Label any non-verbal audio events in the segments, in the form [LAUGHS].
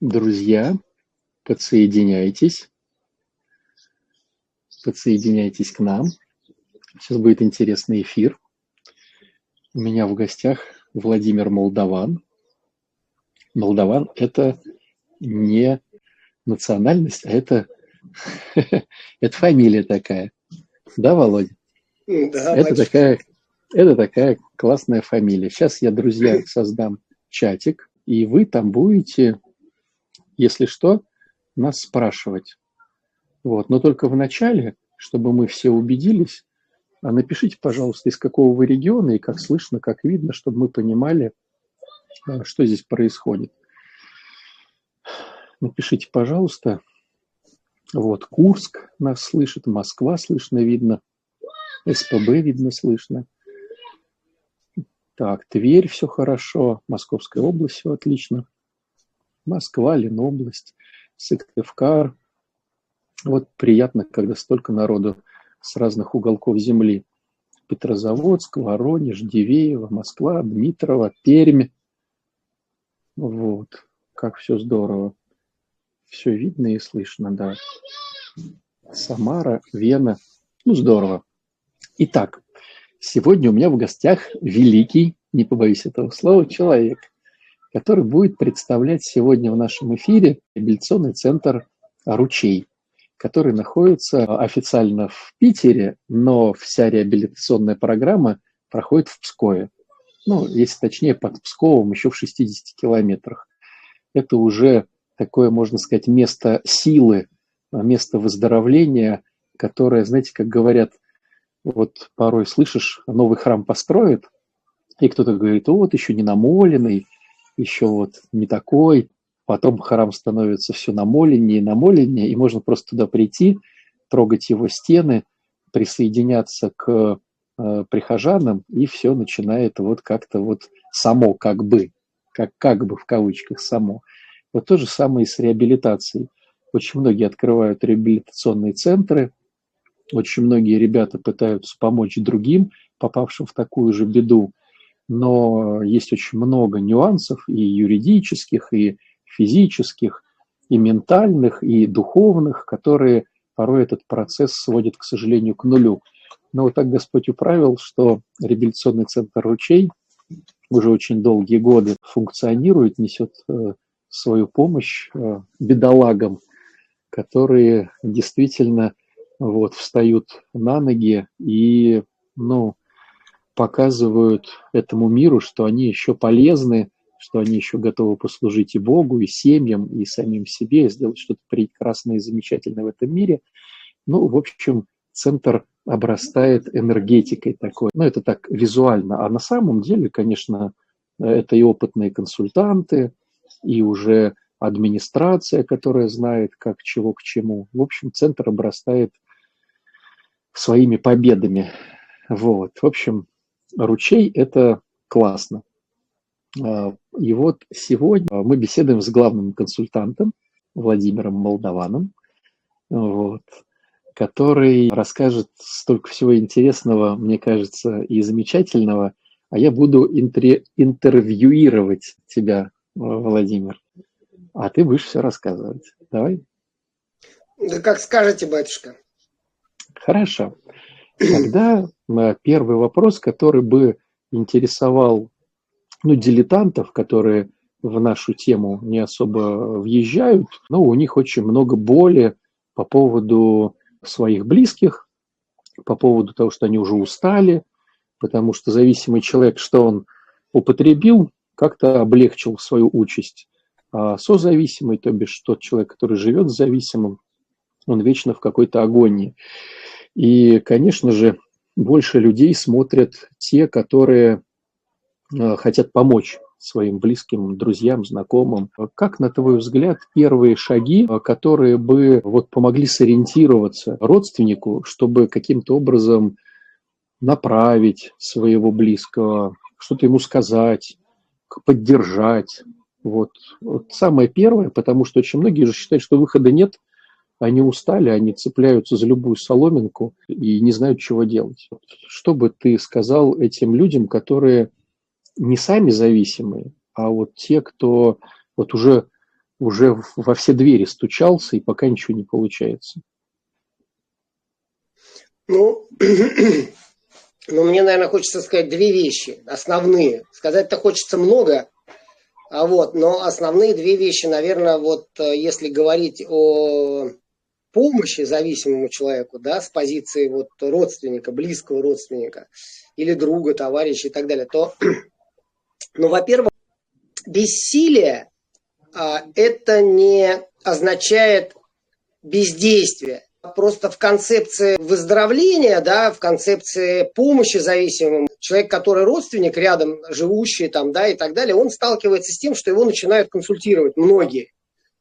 Друзья, подсоединяйтесь. Подсоединяйтесь к нам. Сейчас будет интересный эфир. У меня в гостях Владимир Молдаван. Молдаван – это не национальность, а это, [LAUGHS] это фамилия такая. Да, Володя? Да, это такая, это такая классная фамилия. Сейчас я, друзья, создам чатик, и вы там будете, если что, нас спрашивать. Вот. Но только в начале, чтобы мы все убедились, а напишите, пожалуйста, из какого вы региона и как слышно, как видно, чтобы мы понимали, а, что здесь происходит. Напишите, пожалуйста. Вот, Курск нас слышит, Москва слышно, видно, СПБ видно, слышно. Так, Тверь все хорошо, Московская область все отлично. Москва, Ленобласть, Сыктывкар. Вот приятно, когда столько народу с разных уголков земли. Петрозаводск, Воронеж, Дивеево, Москва, Дмитрово, Пермь. Вот, как все здорово. Все видно и слышно, да. Самара, Вена. Ну, здорово. Итак, сегодня у меня в гостях великий, не побоюсь этого слова, человек, который будет представлять сегодня в нашем эфире реабилитационный центр «Ручей», который находится официально в Питере, но вся реабилитационная программа проходит в Пскове. Ну, если точнее, под Псковом еще в 60 километрах. Это уже такое, можно сказать, место силы, место выздоровления, которое, знаете, как говорят, вот порой слышишь, новый храм построят, и кто-то говорит, вот еще не намоленный, еще вот не такой, потом храм становится все намоленнее и намоленнее, и можно просто туда прийти, трогать его стены, присоединяться к э, прихожанам, и все начинает вот как-то вот само как бы, как, как бы в кавычках само. Вот то же самое и с реабилитацией. Очень многие открывают реабилитационные центры, очень многие ребята пытаются помочь другим, попавшим в такую же беду, но есть очень много нюансов и юридических, и физических, и ментальных, и духовных, которые порой этот процесс сводят, к сожалению, к нулю. Но вот так Господь управил, что реабилитационный центр «Ручей» уже очень долгие годы функционирует, несет э, свою помощь э, бедолагам, которые действительно вот, встают на ноги и ну, показывают этому миру, что они еще полезны, что они еще готовы послужить и Богу, и семьям, и самим себе, и сделать что-то прекрасное и замечательное в этом мире. Ну, в общем, центр обрастает энергетикой такой. Ну, это так визуально. А на самом деле, конечно, это и опытные консультанты, и уже администрация, которая знает, как чего к чему. В общем, центр обрастает своими победами. Вот. В общем, ручей – это классно. А, и вот сегодня мы беседуем с главным консультантом Владимиром Молдаваном, вот, который расскажет столько всего интересного, мне кажется, и замечательного, а я буду интер- интервьюировать тебя, Владимир, а ты будешь все рассказывать. Давай. Да как скажете, батюшка. Хорошо. Тогда первый вопрос, который бы интересовал ну, дилетантов, которые в нашу тему не особо въезжают, но у них очень много боли по поводу своих близких, по поводу того, что они уже устали, потому что зависимый человек, что он употребил, как-то облегчил свою участь. А созависимый, то бишь тот человек, который живет зависимым, он вечно в какой-то агонии. И, конечно же, больше людей смотрят те, которые э, хотят помочь своим близким, друзьям, знакомым. Как, на твой взгляд, первые шаги, э, которые бы вот помогли сориентироваться родственнику, чтобы каким-то образом направить своего близкого, что-то ему сказать, поддержать? Вот. вот самое первое, потому что очень многие же считают, что выхода нет, они устали, они цепляются за любую соломинку и не знают, чего делать. Что бы ты сказал этим людям, которые не сами зависимые, а вот те, кто вот уже уже во все двери стучался, и пока ничего не получается? Ну, [CLEARS THROAT] ну, мне, наверное, хочется сказать две вещи основные. Сказать-то хочется много, а вот, но основные две вещи, наверное, вот э, если говорить о помощи зависимому человеку, да, с позиции вот родственника, близкого родственника или друга, товарища и так далее, то, [CLEARS THROAT] ну, во-первых, бессилие а, это не означает бездействие. Просто в концепции выздоровления, да, в концепции помощи зависимым, человек, который родственник, рядом живущий там, да, и так далее, он сталкивается с тем, что его начинают консультировать многие.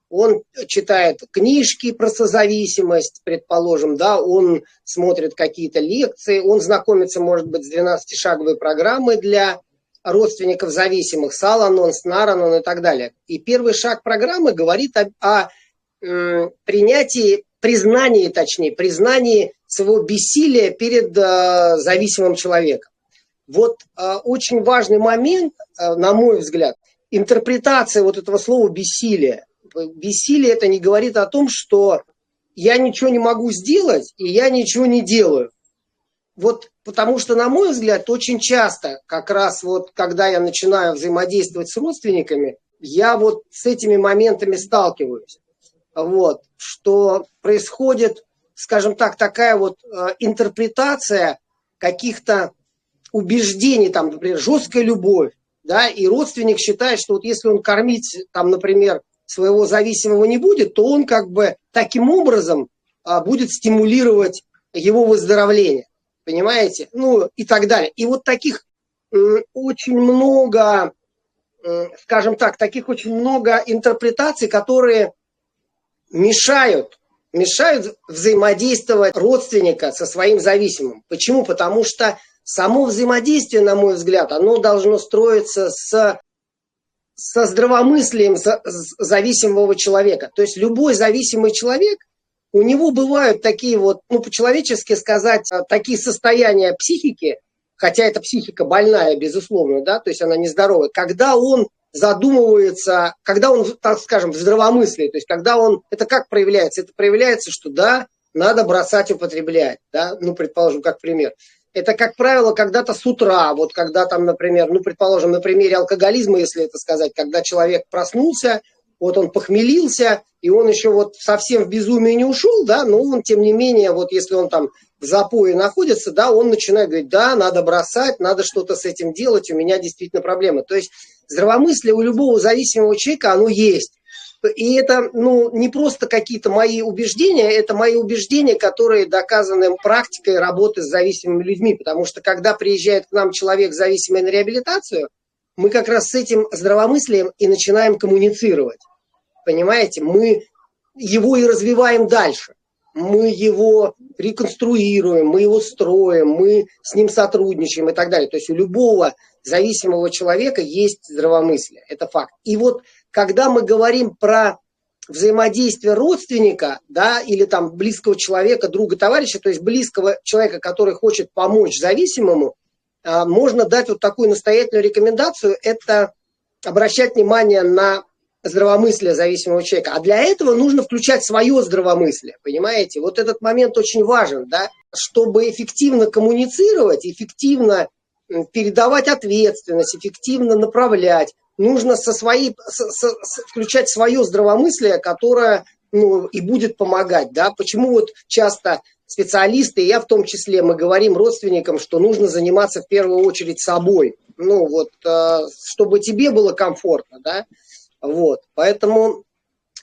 Он читает книжки про созависимость, предположим, да, он смотрит какие-то лекции, он знакомится, может быть, с 12-шаговой программой для родственников зависимых, Саланон, Снаранон и так далее. И первый шаг программы говорит о, о э, принятии, признании, точнее, признании своего бессилия перед э, зависимым человеком. Вот э, очень важный момент, э, на мой взгляд, интерпретация вот этого слова бессилия. Бессилие это не говорит о том, что я ничего не могу сделать, и я ничего не делаю. Вот потому что, на мой взгляд, очень часто, как раз вот когда я начинаю взаимодействовать с родственниками, я вот с этими моментами сталкиваюсь. Вот, что происходит, скажем так, такая вот э, интерпретация каких-то убеждений, там, например, жесткая любовь, да, и родственник считает, что вот если он кормить, там, например, своего зависимого не будет, то он как бы таким образом а, будет стимулировать его выздоровление понимаете? Ну и так далее. И вот таких очень много, скажем так, таких очень много интерпретаций, которые мешают, мешают взаимодействовать родственника со своим зависимым. Почему? Потому что само взаимодействие, на мой взгляд, оно должно строиться с со здравомыслием зависимого человека. То есть любой зависимый человек у него бывают такие вот, ну, по-человечески сказать, а, такие состояния психики, хотя эта психика больная, безусловно, да, то есть она нездоровая, когда он задумывается, когда он, так скажем, в здравомыслии, то есть когда он, это как проявляется? Это проявляется, что да, надо бросать употреблять, да, ну, предположим, как пример. Это, как правило, когда-то с утра, вот когда там, например, ну, предположим, на примере алкоголизма, если это сказать, когда человек проснулся, вот он похмелился, и он еще вот совсем в безумие не ушел, да, но он, тем не менее, вот если он там в запое находится, да, он начинает говорить, да, надо бросать, надо что-то с этим делать, у меня действительно проблемы. То есть здравомыслие у любого зависимого человека, оно есть. И это ну, не просто какие-то мои убеждения, это мои убеждения, которые доказаны практикой работы с зависимыми людьми. Потому что когда приезжает к нам человек зависимый на реабилитацию, мы как раз с этим здравомыслием и начинаем коммуницировать. Понимаете, мы его и развиваем дальше. Мы его реконструируем, мы его строим, мы с ним сотрудничаем и так далее. То есть у любого зависимого человека есть здравомыслие. Это факт. И вот когда мы говорим про взаимодействие родственника, да, или там близкого человека, друга, товарища, то есть близкого человека, который хочет помочь зависимому, а, можно дать вот такую настоятельную рекомендацию, это обращать внимание на здравомыслие зависимого человека. А для этого нужно включать свое здравомыслие, понимаете? Вот этот момент очень важен, да, чтобы эффективно коммуницировать, эффективно передавать ответственность, эффективно направлять, нужно со своей, со, со, включать свое здравомыслие, которое ну, и будет помогать. Да? Почему вот часто специалисты, я в том числе, мы говорим родственникам, что нужно заниматься в первую очередь собой. Ну, вот, э, чтобы тебе было комфортно, да. Вот, поэтому,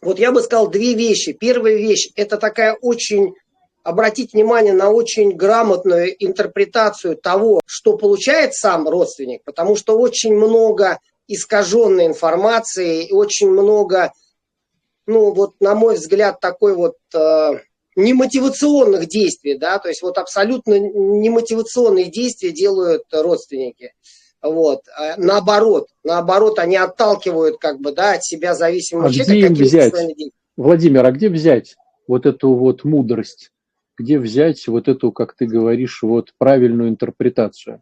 вот я бы сказал две вещи. Первая вещь, это такая очень, обратить внимание на очень грамотную интерпретацию того, что получает сам родственник, потому что очень много искаженной информации, и очень много, ну, вот, на мой взгляд, такой вот э, немотивационных действий, да, то есть вот абсолютно немотивационные действия делают родственники. Вот. А наоборот, наоборот, они отталкивают как бы, да, от себя зависимого а человека. Где им взять? Владимир, а где взять вот эту вот мудрость? Где взять вот эту, как ты говоришь, вот правильную интерпретацию?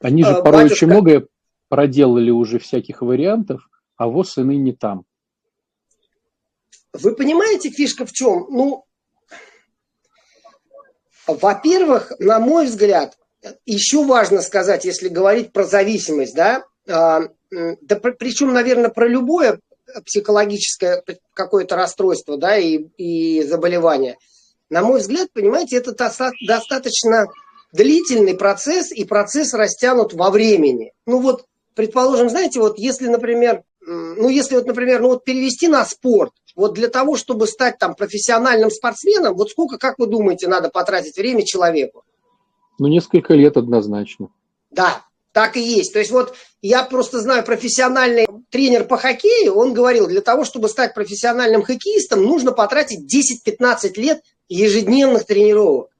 Они же а, порой батюшка... очень многое проделали уже всяких вариантов, а вот и не там. вы понимаете, фишка в чем? Ну, во-первых, на мой взгляд, еще важно сказать, если говорить про зависимость, да, а, да причем, наверное, про любое психологическое какое-то расстройство, да, и, и заболевание. На мой взгляд, понимаете, это достаточно длительный процесс, и процесс растянут во времени. Ну вот, предположим, знаете, вот если, например, ну если вот, например, ну вот перевести на спорт, вот для того, чтобы стать там профессиональным спортсменом, вот сколько, как вы думаете, надо потратить время человеку? Ну, несколько лет однозначно. Да, так и есть. То есть вот я просто знаю профессиональный тренер по хоккею, он говорил, для того, чтобы стать профессиональным хоккеистом, нужно потратить 10-15 лет ежедневных тренировок.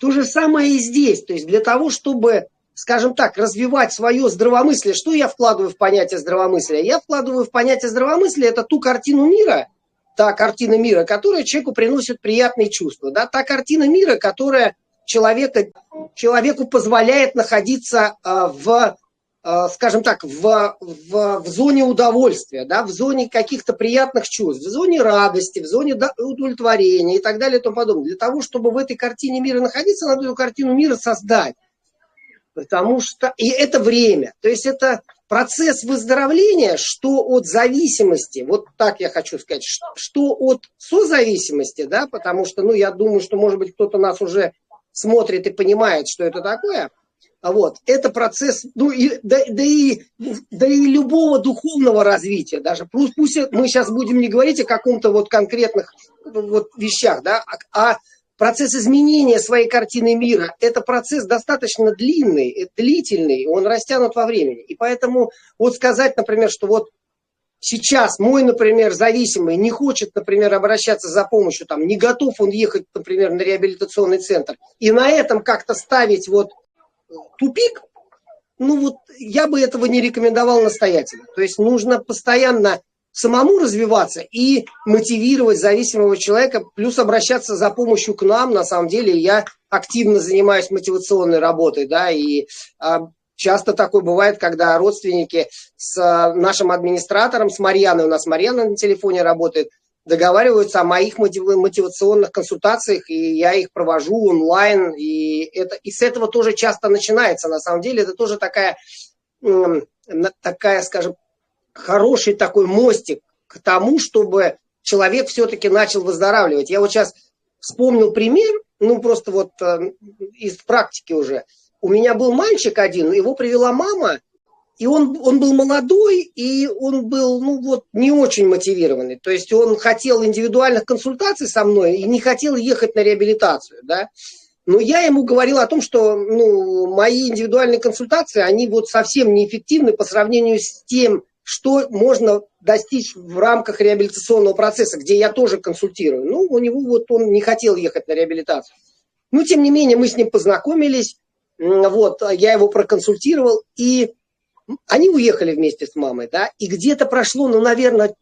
То же самое и здесь. То есть для того, чтобы, скажем так, развивать свое здравомыслие, что я вкладываю в понятие здравомыслия? Я вкладываю в понятие здравомыслия это ту картину мира, та картина мира, которая человеку приносит приятные чувства, да, та картина мира, которая человека, человеку позволяет находиться э, в, э, скажем так, в, в, в зоне удовольствия, да, в зоне каких-то приятных чувств, в зоне радости, в зоне удовлетворения и так далее и тому подобное. Для того, чтобы в этой картине мира находиться, надо эту картину мира создать. Потому что и это время. То есть это процесс выздоровления, что от зависимости, вот так я хочу сказать, что от созависимости, да, потому что, ну, я думаю, что, может быть, кто-то нас уже смотрит и понимает, что это такое, вот, это процесс, ну, и, да, да, и, да и любого духовного развития, даже, пусть, пусть мы сейчас будем не говорить о каком-то вот конкретных вот вещах, да, а, а процесс изменения своей картины мира – это процесс достаточно длинный, э, длительный, он растянут во времени. И поэтому вот сказать, например, что вот сейчас мой, например, зависимый не хочет, например, обращаться за помощью, там, не готов он ехать, например, на реабилитационный центр, и на этом как-то ставить вот тупик, ну вот я бы этого не рекомендовал настоятельно. То есть нужно постоянно самому развиваться и мотивировать зависимого человека, плюс обращаться за помощью к нам. На самом деле я активно занимаюсь мотивационной работой, да, и а, часто такое бывает, когда родственники с а, нашим администратором, с Марьяной, у нас Марьяна на телефоне работает, договариваются о моих мотивационных консультациях, и я их провожу онлайн, и, это, и с этого тоже часто начинается. На самом деле это тоже такая, такая скажем, хороший такой мостик к тому, чтобы человек все-таки начал выздоравливать. Я вот сейчас вспомнил пример, ну просто вот э, из практики уже. У меня был мальчик один, его привела мама, и он, он был молодой, и он был, ну вот, не очень мотивированный. То есть он хотел индивидуальных консультаций со мной и не хотел ехать на реабилитацию, да. Но я ему говорил о том, что ну, мои индивидуальные консультации, они вот совсем неэффективны по сравнению с тем, что можно достичь в рамках реабилитационного процесса, где я тоже консультирую. Ну, у него вот он не хотел ехать на реабилитацию. Но, тем не менее, мы с ним познакомились, вот, я его проконсультировал, и они уехали вместе с мамой, да, и где-то прошло, ну, наверное,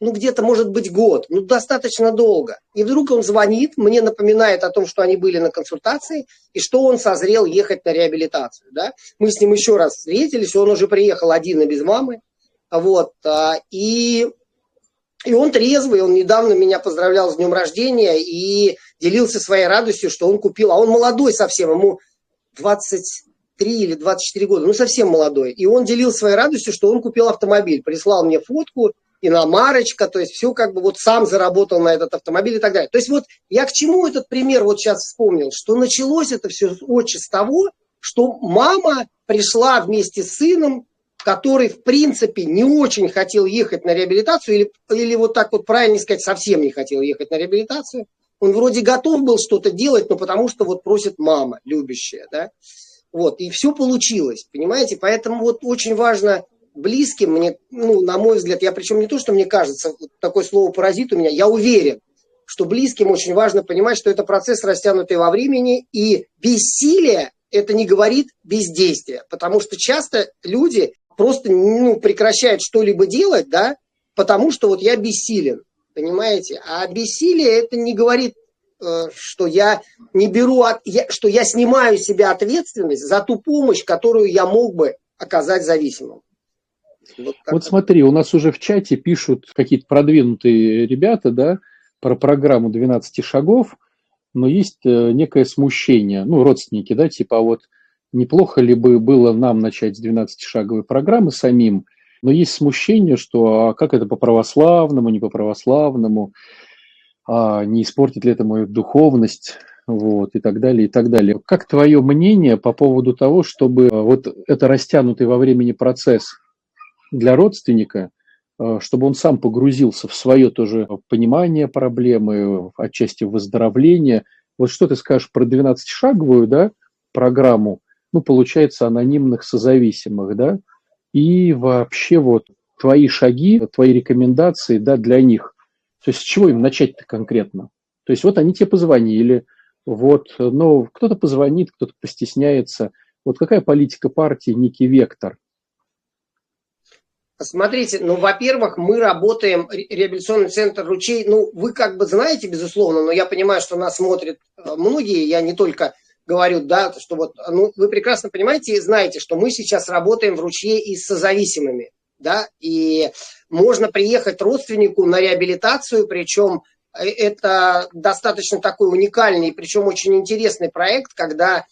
ну, где-то, может быть, год, ну, достаточно долго. И вдруг он звонит, мне напоминает о том, что они были на консультации, и что он созрел ехать на реабилитацию, да. Мы с ним еще раз встретились, он уже приехал один и без мамы, вот, а, и, и он трезвый, он недавно меня поздравлял с днем рождения и делился своей радостью, что он купил, а он молодой совсем, ему 23 или 24 года, ну совсем молодой. И он делил своей радостью, что он купил автомобиль, прислал мне фотку, иномарочка, то есть все как бы вот сам заработал на этот автомобиль и так далее. То есть вот я к чему этот пример вот сейчас вспомнил, что началось это все очень с того, что мама пришла вместе с сыном который, в принципе, не очень хотел ехать на реабилитацию, или, или вот так вот правильно сказать, совсем не хотел ехать на реабилитацию. Он вроде готов был что-то делать, но потому что вот просит мама, любящая, да. Вот, и все получилось, понимаете? Поэтому вот очень важно близким, мне, ну, на мой взгляд, я причем не то, что мне кажется, вот такое слово паразит у меня, я уверен, что близким очень важно понимать, что это процесс растянутый во времени, и бессилие это не говорит бездействие, потому что часто люди просто ну, прекращает что-либо делать, да, потому что вот я бессилен, понимаете? А бессилие это не говорит, э, что я не беру, от, что я снимаю с себя ответственность за ту помощь, которую я мог бы оказать зависимым. Вот, вот смотри, у нас уже в чате пишут какие-то продвинутые ребята, да, про программу 12 шагов, но есть э, некое смущение, ну, родственники, да, типа, а вот неплохо ли бы было нам начать с 12-шаговой программы самим, но есть смущение, что а как это по православному, не по православному, а не испортит ли это мою духовность, вот, и так далее, и так далее. Как твое мнение по поводу того, чтобы э, вот это растянутый во времени процесс для родственника, э, чтобы он сам погрузился в свое тоже понимание проблемы, отчасти выздоровление. Вот что ты скажешь про 12-шаговую да, программу, ну, получается, анонимных созависимых, да, и вообще вот твои шаги, твои рекомендации, да, для них. То есть с чего им начать-то конкретно? То есть вот они тебе позвонили, вот, но кто-то позвонит, кто-то постесняется. Вот какая политика партии, некий вектор? Смотрите, ну, во-первых, мы работаем, реабилитационный центр «Ручей», ну, вы как бы знаете, безусловно, но я понимаю, что нас смотрят э, многие, я не только говорю, да, что вот, ну, вы прекрасно понимаете и знаете, что мы сейчас работаем в «Ручье» и с созависимыми, да, и можно приехать родственнику на реабилитацию, причем э, это достаточно такой уникальный, причем очень интересный проект, когда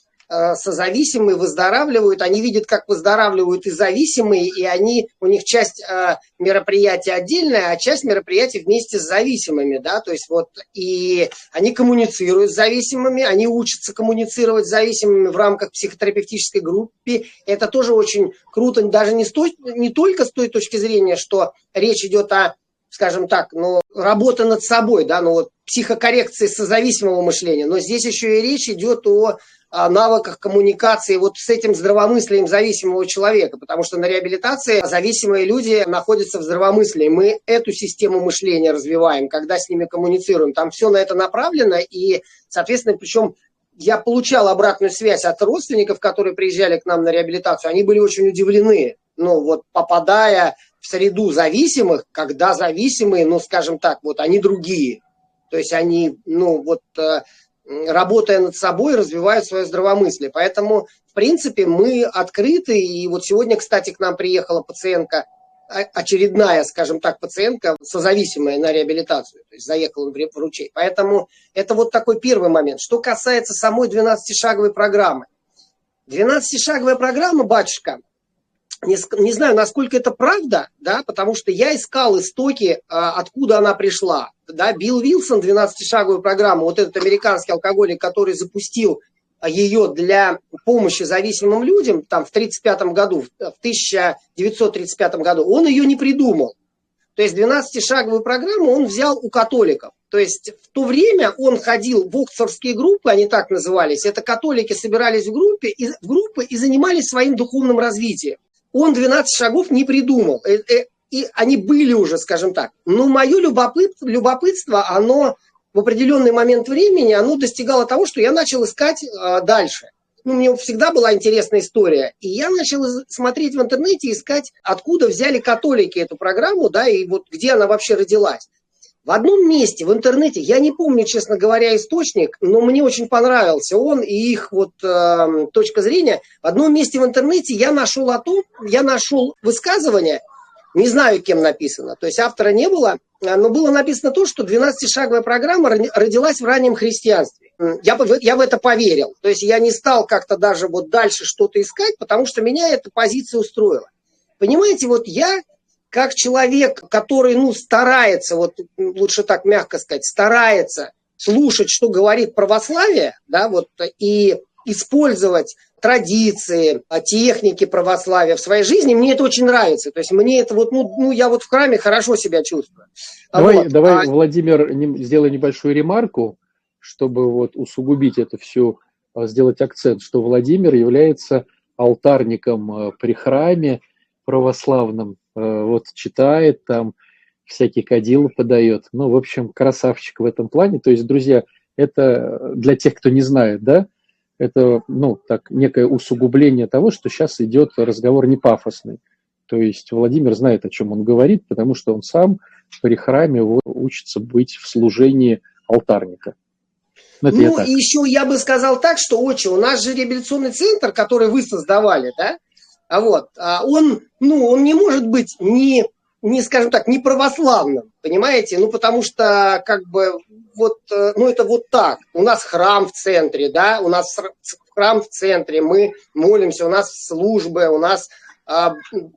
созависимые выздоравливают, они видят, как выздоравливают и зависимые, и они, у них часть э, мероприятия отдельная, а часть мероприятий вместе с зависимыми, да, то есть вот, и они коммуницируют с зависимыми, они учатся коммуницировать с зависимыми в рамках психотерапевтической группы, это тоже очень круто, даже не, с той, не только с той точки зрения, что речь идет о скажем так, ну, работа над собой, да, ну вот психокоррекции созависимого мышления, но здесь еще и речь идет о навыках коммуникации вот с этим здравомыслием зависимого человека, потому что на реабилитации зависимые люди находятся в здравомыслии. Мы эту систему мышления развиваем, когда с ними коммуницируем. Там все на это направлено, и, соответственно, причем я получал обратную связь от родственников, которые приезжали к нам на реабилитацию, они были очень удивлены, ну вот попадая в среду зависимых, когда зависимые, ну скажем так, вот они другие. То есть они, ну вот э, работая над собой, развивают свое здравомыслие. Поэтому, в принципе, мы открыты. И вот сегодня, кстати, к нам приехала пациентка, очередная, скажем так, пациентка, созависимая на реабилитацию. То есть заехала в ручей. Поэтому это вот такой первый момент. Что касается самой 12-шаговой программы. 12-шаговая программа, батюшка, не, не знаю, насколько это правда, да, потому что я искал истоки, а, откуда она пришла. Да, Билл Вилсон, 12-шаговую программу, вот этот американский алкоголик, который запустил ее для помощи зависимым людям там, в 1935 году, в 1935 году, он ее не придумал. То есть 12-шаговую программу он взял у католиков. То есть в то время он ходил в оксфордские группы, они так назывались. Это католики собирались в, группе, в группы и занимались своим духовным развитием он 12 шагов не придумал. Э, э, и они были уже, скажем так. Но мое любопытство, оно в определенный момент времени, оно достигало того, что я начал искать а, дальше. Ну, мне всегда была интересная история. И я начал смотреть в интернете, искать, откуда взяли католики эту программу, да, и вот где она вообще родилась. В одном месте в интернете, я не помню, честно говоря, источник, но мне очень понравился он и их вот э, точка зрения. В одном месте в интернете я нашел о том, я нашел высказывание, не знаю, кем написано, то есть автора не было, э, но было написано то, что 12-шаговая программа родилась в раннем христианстве. Я, я в это поверил. То есть я не стал как-то даже вот дальше что-то искать, потому что меня эта позиция устроила. Понимаете, вот я как человек, который, ну, старается, вот лучше так мягко сказать, старается слушать, что говорит православие, да, вот, и использовать традиции, техники православия в своей жизни, мне это очень нравится. То есть мне это вот, ну, ну я вот в храме хорошо себя чувствую. Давай, вот. давай а... Владимир, сделай небольшую ремарку, чтобы вот усугубить это все, а, сделать акцент, что Владимир является алтарником а, при храме православном, вот читает там, всякие кадилы подает. Ну, в общем, красавчик в этом плане. То есть, друзья, это для тех, кто не знает, да, это, ну, так, некое усугубление того, что сейчас идет разговор не пафосный. То есть Владимир знает, о чем он говорит, потому что он сам при храме учится быть в служении алтарника. Ну, ну и еще я бы сказал так, что, отче, у нас же реабилитационный центр, который вы создавали, да, А вот, а он, ну, он не может быть ни, не, скажем так, не православным, понимаете? Ну, потому что, как бы, вот, э, ну, это вот так. У нас храм в центре, да, у нас храм в центре, мы молимся, у нас службы, у нас а,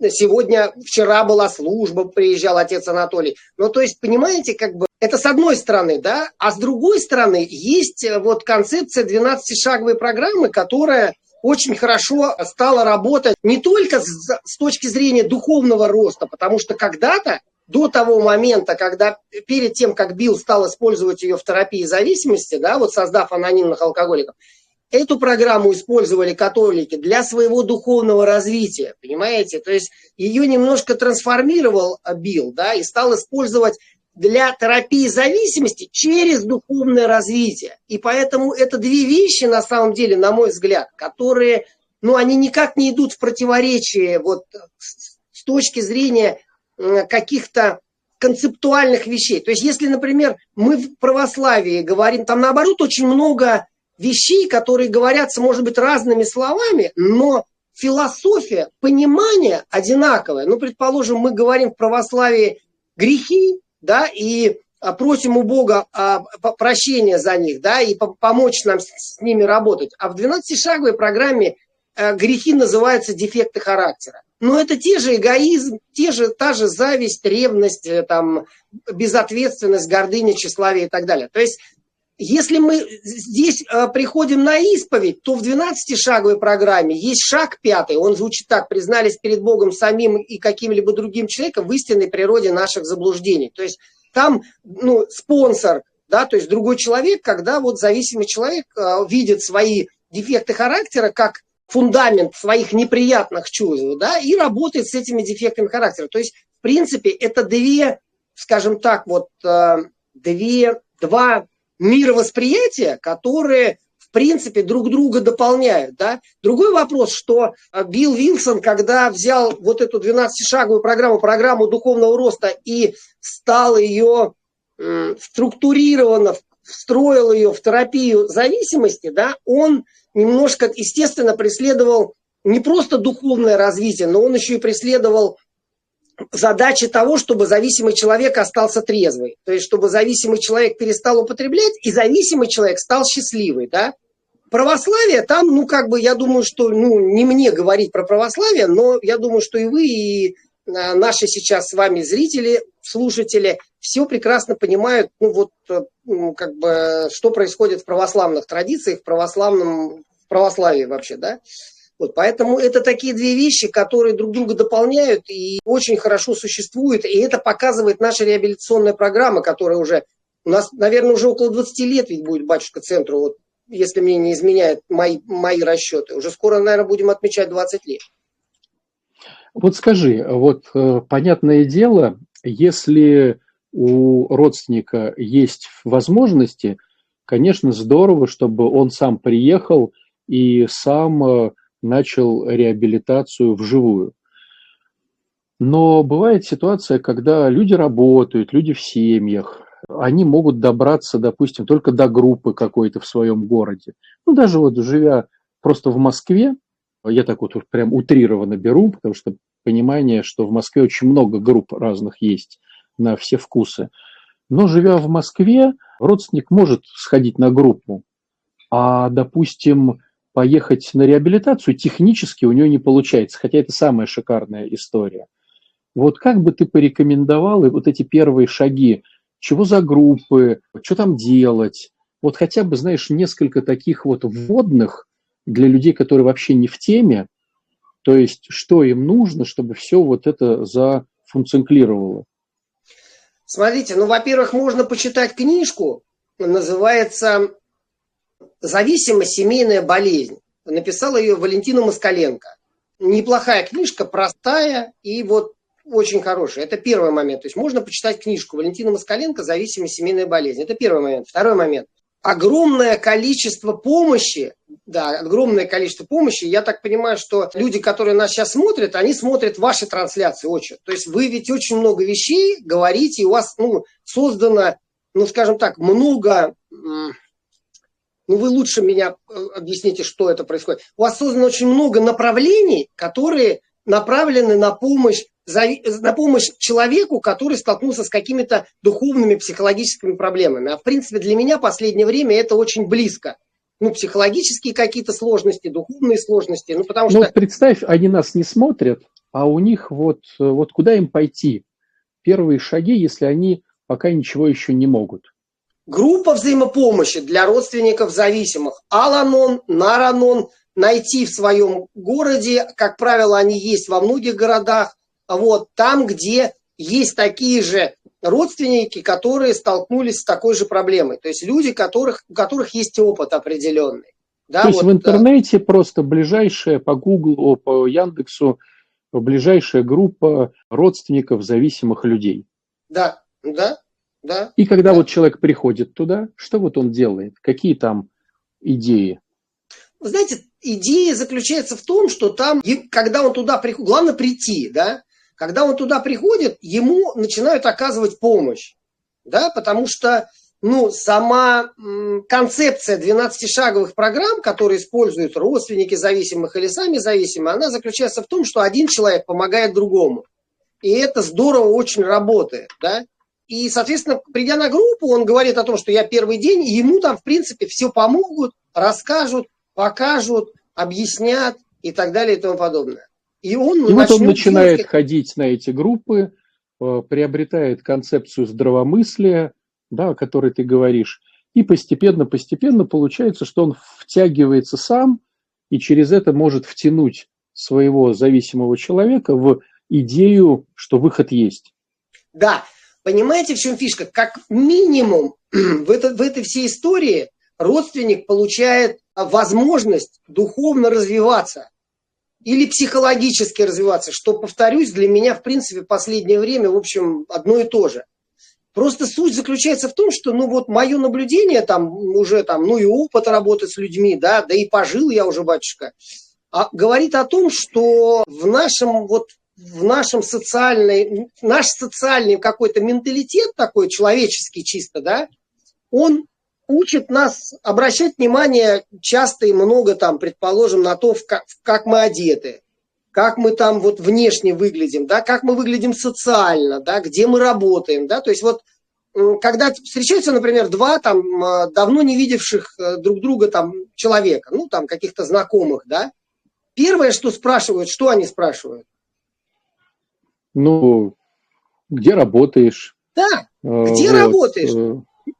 сегодня, вчера была служба, приезжал отец Анатолий. Ну, то есть, понимаете, как бы, это с одной стороны, да, а с другой стороны, есть э, вот концепция 12-шаговой программы, которая очень хорошо стала работать не только с, с точки зрения духовного роста, потому что когда-то, до того момента, когда перед тем, как Билл стал использовать ее в терапии зависимости, да, вот создав анонимных алкоголиков, эту программу использовали католики для своего духовного развития, понимаете? То есть ее немножко трансформировал Билл, да, и стал использовать для терапии зависимости через духовное развитие. И поэтому это две вещи, на самом деле, на мой взгляд, которые, ну, они никак не идут в противоречие вот с точки зрения каких-то концептуальных вещей. То есть, если, например, мы в православии говорим, там наоборот очень много вещей, которые говорятся, может быть, разными словами, но философия, понимание одинаковое. Ну, предположим, мы говорим в православии грехи, да, и а, просим у Бога а, прощения за них, да, и помочь нам с ними работать. А в 12-шаговой программе а, грехи называются дефекты характера. Но это те же эгоизм, те же, та же зависть, ревность, э, там, безответственность, гордыня, тщеславие и так далее. То есть если мы здесь э, приходим на исповедь, то в 12-шаговой программе есть шаг пятый. Он звучит так. Признались перед Богом самим и каким-либо другим человеком в истинной природе наших заблуждений. То есть там ну, спонсор, да, то есть другой человек, когда вот зависимый человек э, видит свои дефекты характера как фундамент своих неприятных чувств, да, и работает с этими дефектами характера. То есть, в принципе, это две, скажем так, вот э, две, два мировосприятия, которые в принципе друг друга дополняют. Да? Другой вопрос, что э, Билл Вилсон, когда взял вот эту 12-шаговую программу, программу духовного роста и стал ее структурированно, встроил ее в терапию зависимости, да, он немножко, естественно, преследовал не просто духовное развитие, но он еще и преследовал задача того, чтобы зависимый человек остался трезвый. То есть, чтобы зависимый человек перестал употреблять, и зависимый человек стал счастливый, да? Православие там, ну, как бы, я думаю, что, ну, не мне говорить про православие, но я думаю, что и вы, и а, наши сейчас с вами зрители, слушатели, все прекрасно понимают, ну, вот, э, ну, как бы, что происходит в православных традициях, в православном, в православии вообще, да? Вот, поэтому это такие две вещи, которые друг друга дополняют и очень хорошо существуют. И это показывает наша реабилитационная программа, которая уже у нас, наверное, уже около 20 лет ведь будет батюшка центру, вот, если мне не изменяют мои, мои расчеты. Уже скоро, наверное, будем отмечать 20 лет. Вот скажи, вот э, понятное дело, если у родственника есть возможности, конечно, здорово, чтобы он сам приехал и сам э, начал реабилитацию вживую. Но бывает ситуация, когда люди работают, люди в семьях, они могут добраться, допустим, только до группы какой-то в своем городе. Ну, даже вот живя просто в Москве, я так вот прям утрированно беру, потому что понимание, что в Москве очень много групп разных есть на все вкусы. Но живя в Москве, родственник может сходить на группу, а, допустим, поехать на реабилитацию технически у нее не получается, хотя это самая шикарная история. Вот как бы ты порекомендовал и вот эти первые шаги, чего за группы, что там делать, вот хотя бы, знаешь, несколько таких вот вводных для людей, которые вообще не в теме, то есть что им нужно, чтобы все вот это зафункционировало. Смотрите, ну, во-первых, можно почитать книжку, называется «Зависимость. Семейная болезнь». Написала ее Валентина Москаленко. Неплохая книжка, простая и вот очень хорошая. Это первый момент. То есть можно почитать книжку Валентина Москаленко «Зависимость. Семейная болезнь». Это первый момент. Второй момент. Огромное количество помощи, да, огромное количество помощи. Я так понимаю, что люди, которые нас сейчас смотрят, они смотрят ваши трансляции очень. То есть вы ведь очень много вещей говорите, и у вас ну, создано, ну, скажем так, много ну вы лучше меня э, объясните, что это происходит. У вас создано очень много направлений, которые направлены на помощь, на помощь человеку, который столкнулся с какими-то духовными, психологическими проблемами. А в принципе для меня в последнее время это очень близко. Ну, психологические какие-то сложности, духовные сложности. Ну, потому ну, что... представь, они нас не смотрят, а у них вот, вот куда им пойти? Первые шаги, если они пока ничего еще не могут. Группа взаимопомощи для родственников зависимых. Аланон, Наранон найти в своем городе, как правило, они есть во многих городах, вот там, где есть такие же родственники, которые столкнулись с такой же проблемой. То есть люди, которых, у которых есть опыт определенный. Да, То есть вот, в интернете да. просто ближайшая по Гуглу, по Яндексу, ближайшая группа родственников зависимых людей. Да, да, да. И когда да. вот человек приходит туда, что вот он делает? Какие там идеи? Вы знаете, идея заключается в том, что там, когда он туда приходит, главное прийти, да, когда он туда приходит, ему начинают оказывать помощь, да, потому что, ну, сама концепция 12-шаговых программ, которые используют родственники зависимых или сами зависимые, она заключается в том, что один человек помогает другому. И это здорово очень работает, да. И, соответственно, придя на группу, он говорит о том, что я первый день, и ему там, в принципе, все помогут, расскажут, покажут, объяснят и так далее и тому подобное. И он, и вот он начинает делать... ходить на эти группы, э, приобретает концепцию здравомыслия, да, о которой ты говоришь, и постепенно-постепенно получается, что он втягивается сам и через это может втянуть своего зависимого человека в идею, что выход есть. Да, Понимаете, в чем фишка? Как минимум [CLEARS THROAT] в, это, в этой всей истории родственник получает возможность духовно развиваться или психологически развиваться, что, повторюсь, для меня, в принципе, в последнее время, в общем, одно и то же. Просто суть заключается в том, что, ну, вот мое наблюдение там уже там, ну, и опыт работы с людьми, да, да и пожил я уже, батюшка, а, говорит о том, что в нашем вот в нашем социальной, наш социальный какой-то менталитет такой, человеческий чисто, да, он учит нас обращать внимание часто и много там, предположим, на то, как, как мы одеты, как мы там вот внешне выглядим, да, как мы выглядим социально, да, где мы работаем, да, то есть вот когда встречаются, например, два там давно не видевших э, друг друга там человека, ну там каких-то знакомых, да, первое, что спрашивают, что они спрашивают? Ну, где работаешь? Да, э, где вот, работаешь? Э,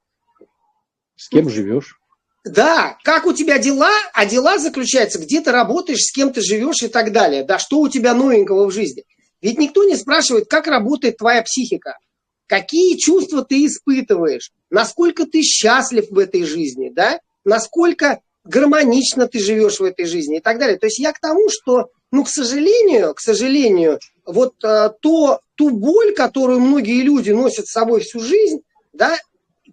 с кем живешь? Да, как у тебя дела, а дела заключаются, где ты работаешь, с кем ты живешь и так далее. Да, что у тебя новенького в жизни. Ведь никто не спрашивает, как работает твоя психика, какие чувства ты испытываешь, насколько ты счастлив в этой жизни, да, насколько гармонично ты живешь в этой жизни и так далее. То есть я к тому, что, ну, к сожалению, к сожалению, вот а, то, ту боль, которую многие люди носят с собой всю жизнь, да,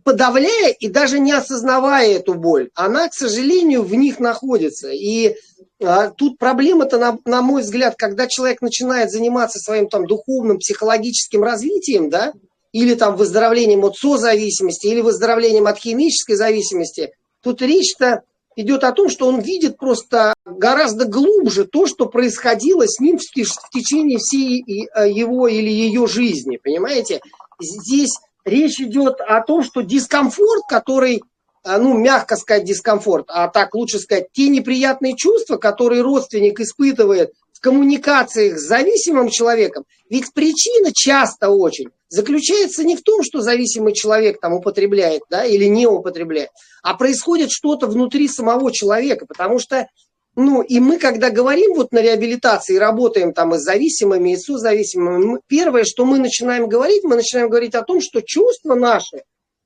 подавляя и даже не осознавая эту боль, она, к сожалению, в них находится. И а, тут проблема-то, на, на мой взгляд, когда человек начинает заниматься своим там духовным, психологическим развитием, да, или там выздоровлением от созависимости, или выздоровлением от химической зависимости, тут речь-то идет о том, что он видит просто гораздо глубже то, что происходило с ним в течение всей э, его или ее жизни, понимаете? Здесь речь идет о том, что дискомфорт, который, э, ну, мягко сказать дискомфорт, а так лучше сказать, те неприятные чувства, которые родственник испытывает коммуникациях с зависимым человеком, ведь причина часто очень заключается не в том, что зависимый человек там употребляет да, или не употребляет, а происходит что-то внутри самого человека, потому что ну, и мы, когда говорим вот на реабилитации, работаем там и с зависимыми, и с созависимыми, мы, первое, что мы начинаем говорить, мы начинаем говорить о том, что чувства наши,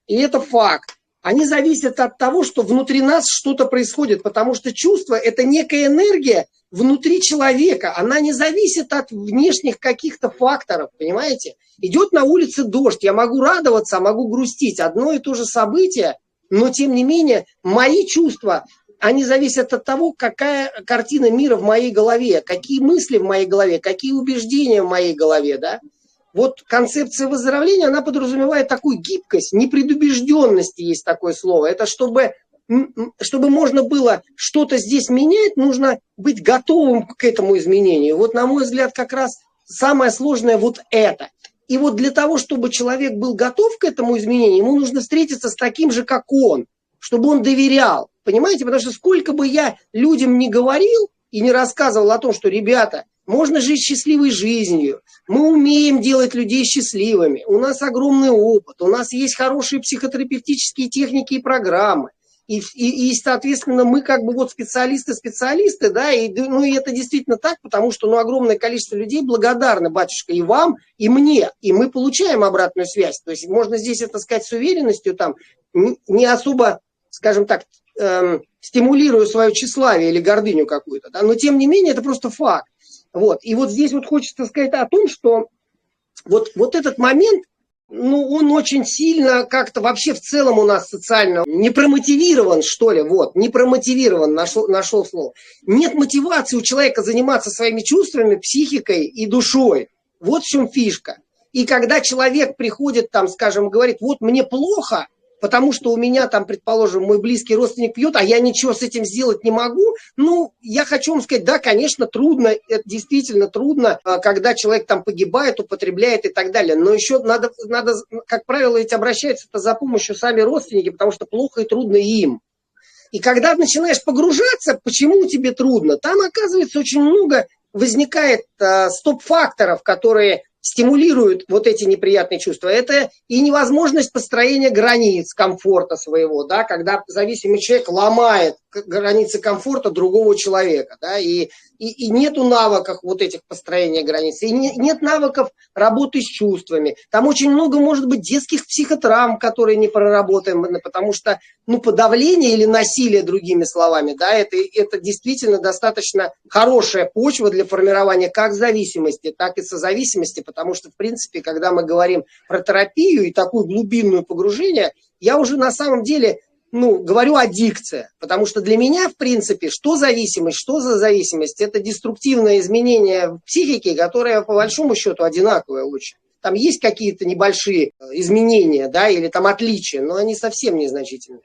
и это факт, они зависят от того, что внутри нас что-то происходит, потому что чувство – это некая энергия внутри человека, она не зависит от внешних каких-то факторов, понимаете? Идет на улице дождь, я могу радоваться, могу грустить, одно и то же событие, но тем не менее мои чувства, они зависят от того, какая картина мира в моей голове, какие мысли в моей голове, какие убеждения в моей голове, да? Вот концепция выздоровления, она подразумевает такую гибкость, непредубежденности есть такое слово. Это чтобы чтобы можно было что-то здесь менять, нужно быть готовым к этому изменению. Вот, на мой взгляд, как раз самое сложное вот это. И вот для того, чтобы человек был готов к этому изменению, ему нужно встретиться с таким же, как он, чтобы он доверял. Понимаете? Потому что сколько бы я людям не говорил и не рассказывал о том, что, ребята, можно жить счастливой жизнью, мы умеем делать людей счастливыми, у нас огромный опыт, у нас есть хорошие психотерапевтические техники и программы. И, и, и, соответственно, мы как бы вот специалисты-специалисты, да, и, ну, и это действительно так, потому что, ну, огромное количество людей благодарны, батюшка, и вам, и мне, и мы получаем обратную связь. То есть можно здесь это сказать с уверенностью, там, не особо, скажем так, эм, стимулируя свое тщеславие или гордыню какую-то, да, но тем не менее это просто факт. Вот. И вот здесь вот хочется сказать о том, что вот, вот этот момент, ну, он очень сильно как-то вообще в целом у нас социально не промотивирован, что ли, вот, не промотивирован, нашел, нашел слово. Нет мотивации у человека заниматься своими чувствами, психикой и душой. Вот в чем фишка. И когда человек приходит там, скажем, говорит, вот мне плохо, потому что у меня там, предположим, мой близкий родственник пьет, а я ничего с этим сделать не могу, ну, я хочу вам сказать, да, конечно, трудно, это действительно трудно, а, когда человек там погибает, употребляет и так далее, но еще надо, надо как правило, ведь обращаются-то за помощью сами родственники, потому что плохо и трудно им. И когда начинаешь погружаться, почему тебе трудно, там, оказывается, очень много возникает э, стоп-факторов, которые стимулируют вот эти неприятные чувства. Это и невозможность построения границ комфорта своего, да, когда зависимый человек ломает границы комфорта другого человека, да, и, и, и нету навыков вот этих построения границ, и не, нет навыков работы с чувствами. Там очень много, может быть, детских психотравм, которые не проработаем, потому что, ну, подавление или насилие, другими словами, да, это, это действительно достаточно хорошая почва для формирования как зависимости, так и созависимости, потому что, в принципе, когда мы говорим про терапию и такое глубинное погружение, я уже на самом деле ну, говорю аддикция, потому что для меня, в принципе, что зависимость, что за зависимость, это деструктивное изменение в психике, которое, по большому счету, одинаковое очень. Там есть какие-то небольшие э, изменения, да, или там отличия, но они совсем незначительные.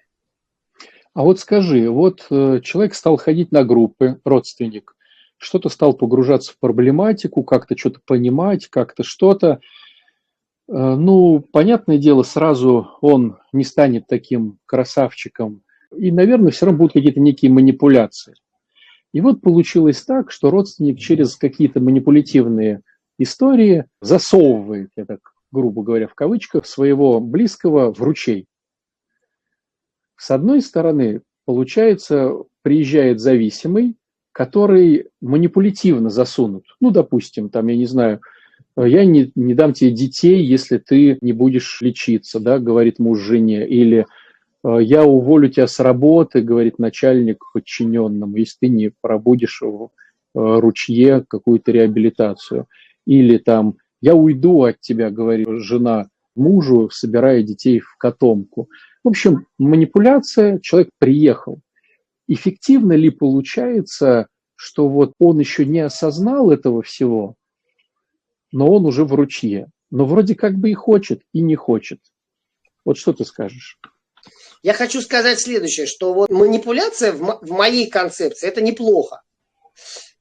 А вот скажи, вот э, человек стал ходить на группы, родственник, что-то стал погружаться в проблематику, как-то что-то понимать, как-то что-то, ну, понятное дело, сразу он не станет таким красавчиком. И, наверное, все равно будут какие-то некие манипуляции. И вот получилось так, что родственник через какие-то манипулятивные истории засовывает, я так грубо говоря, в кавычках, своего близкого в ручей. С одной стороны, получается, приезжает зависимый, который манипулятивно засунут. Ну, допустим, там, я не знаю, Э, я не, не дам тебе детей, если ты не будешь лечиться, да, говорит муж жене, или э, я уволю тебя с работы, говорит начальник подчиненному, если ты не пробудешь в э, ручье какую-то реабилитацию. Или там я уйду от тебя, говорит жена мужу, собирая детей в котомку. В общем, манипуляция, человек приехал. Эффективно ли получается, что вот он еще не осознал этого всего, но он уже в ручье. Но вроде как бы и хочет, и не хочет. Вот что ты скажешь? Я хочу сказать следующее, что вот манипуляция в, в моей концепции это неплохо.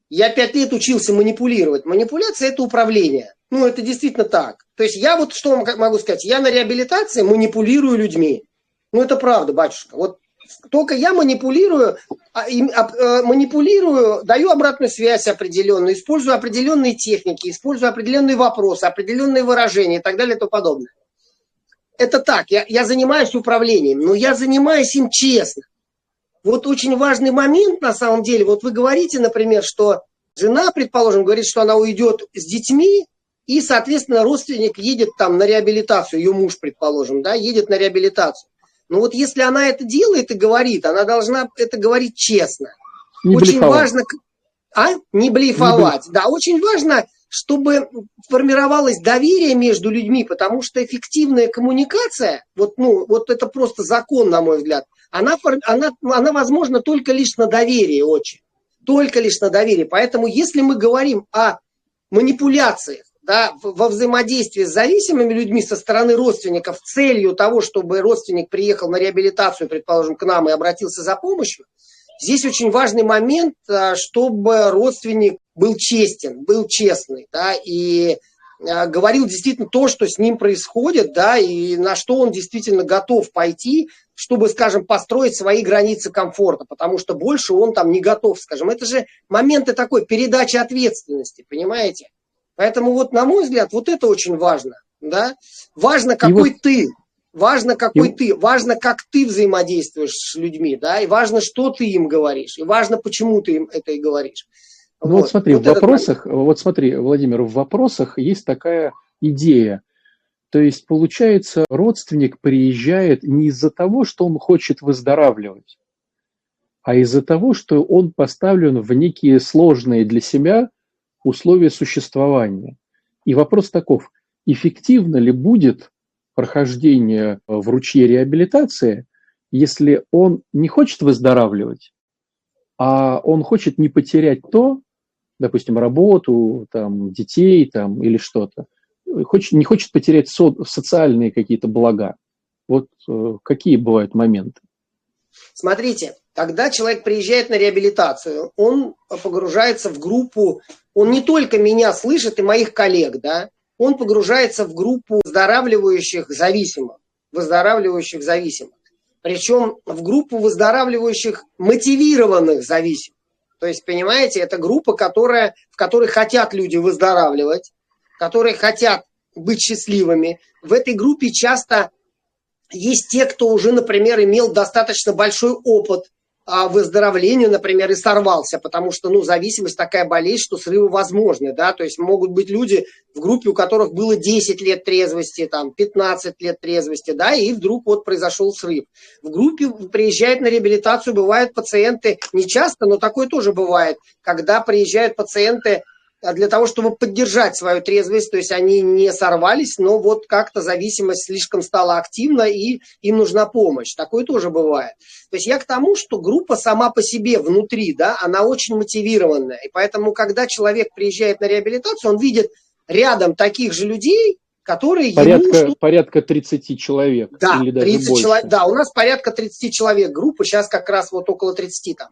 Я пять лет учился манипулировать. Манипуляция это управление. Ну, это действительно так. То есть я вот что могу сказать, я на реабилитации манипулирую людьми. Ну, это правда, батюшка. Вот только я манипулирую, а, а, манипулирую, даю обратную связь определенную, использую определенные техники, использую определенные вопросы, определенные выражения и так далее и тому подобное. Это так, я, я занимаюсь управлением, но я занимаюсь им честно. Вот очень важный момент на самом деле, вот вы говорите, например, что жена, предположим, говорит, что она уйдет с детьми, и, соответственно, родственник едет там на реабилитацию, ее муж, предположим, да, едет на реабилитацию. Но вот если она это делает и говорит, она должна это говорить честно. Не очень блефовать. важно, а? Не блефовать. Не Да, очень важно, чтобы формировалось доверие между людьми, потому что эффективная коммуникация, вот, ну, вот это просто закон, на мой взгляд, она, она, она возможна только лишь на доверии очень. Только лишь на доверии. Поэтому если мы говорим о манипуляциях, да, во взаимодействии с зависимыми людьми со стороны родственников целью того, чтобы родственник приехал на реабилитацию, предположим, к нам и обратился за помощью, здесь очень важный момент, а, чтобы родственник был честен, был честный, да, и а, говорил действительно то, что с ним происходит, да, и на что он действительно готов пойти, чтобы, скажем, построить свои границы комфорта, потому что больше он там не готов, скажем. Это же моменты такой передачи ответственности, понимаете? Поэтому вот, на мой взгляд, вот это очень важно, да. Важно, какой вот... ты, важно, какой и... ты, важно, как ты взаимодействуешь с людьми, да, и важно, что ты им говоришь, и важно, почему ты им это и говоришь. Ну вот, вот смотри, вот в вопросах, момент. вот смотри, Владимир, в вопросах есть такая идея. То есть, получается, родственник приезжает не из-за того, что он хочет выздоравливать, а из-за того, что он поставлен в некие сложные для себя условия существования. И вопрос таков, эффективно ли будет прохождение в ручье реабилитации, если он не хочет выздоравливать, а он хочет не потерять то, допустим, работу, там, детей там, или что-то, хочет, не хочет потерять со, социальные какие-то блага. Вот э, какие бывают моменты? Смотрите, когда человек приезжает на реабилитацию, он погружается в группу, он не только меня слышит и моих коллег, да, он погружается в группу выздоравливающих зависимых, выздоравливающих зависимых. Причем в группу выздоравливающих мотивированных зависимых. То есть, понимаете, это группа, которая, в которой хотят люди выздоравливать, которые хотят быть счастливыми. В этой группе часто есть те, кто уже, например, имел достаточно большой опыт а, выздоровления, например, и сорвался, потому что, ну, зависимость такая болезнь, что срывы возможны, да, то есть могут быть люди в группе, у которых было 10 лет трезвости, там, 15 лет трезвости, да, и вдруг вот произошел срыв. В группе приезжают на реабилитацию, бывают пациенты, не часто, но такое тоже бывает, когда приезжают пациенты для того, чтобы поддержать свою трезвость, то есть они не сорвались, но вот как-то зависимость слишком стала активна, и им нужна помощь. Такое тоже бывает. То есть я к тому, что группа сама по себе внутри, да, она очень мотивированная. И поэтому, когда человек приезжает на реабилитацию, он видит рядом таких же людей, которые порядка, ему... Порядка 30 человек. Да, или даже 30 больше. человек. Да, у нас порядка 30 человек группа, сейчас как раз вот около 30 там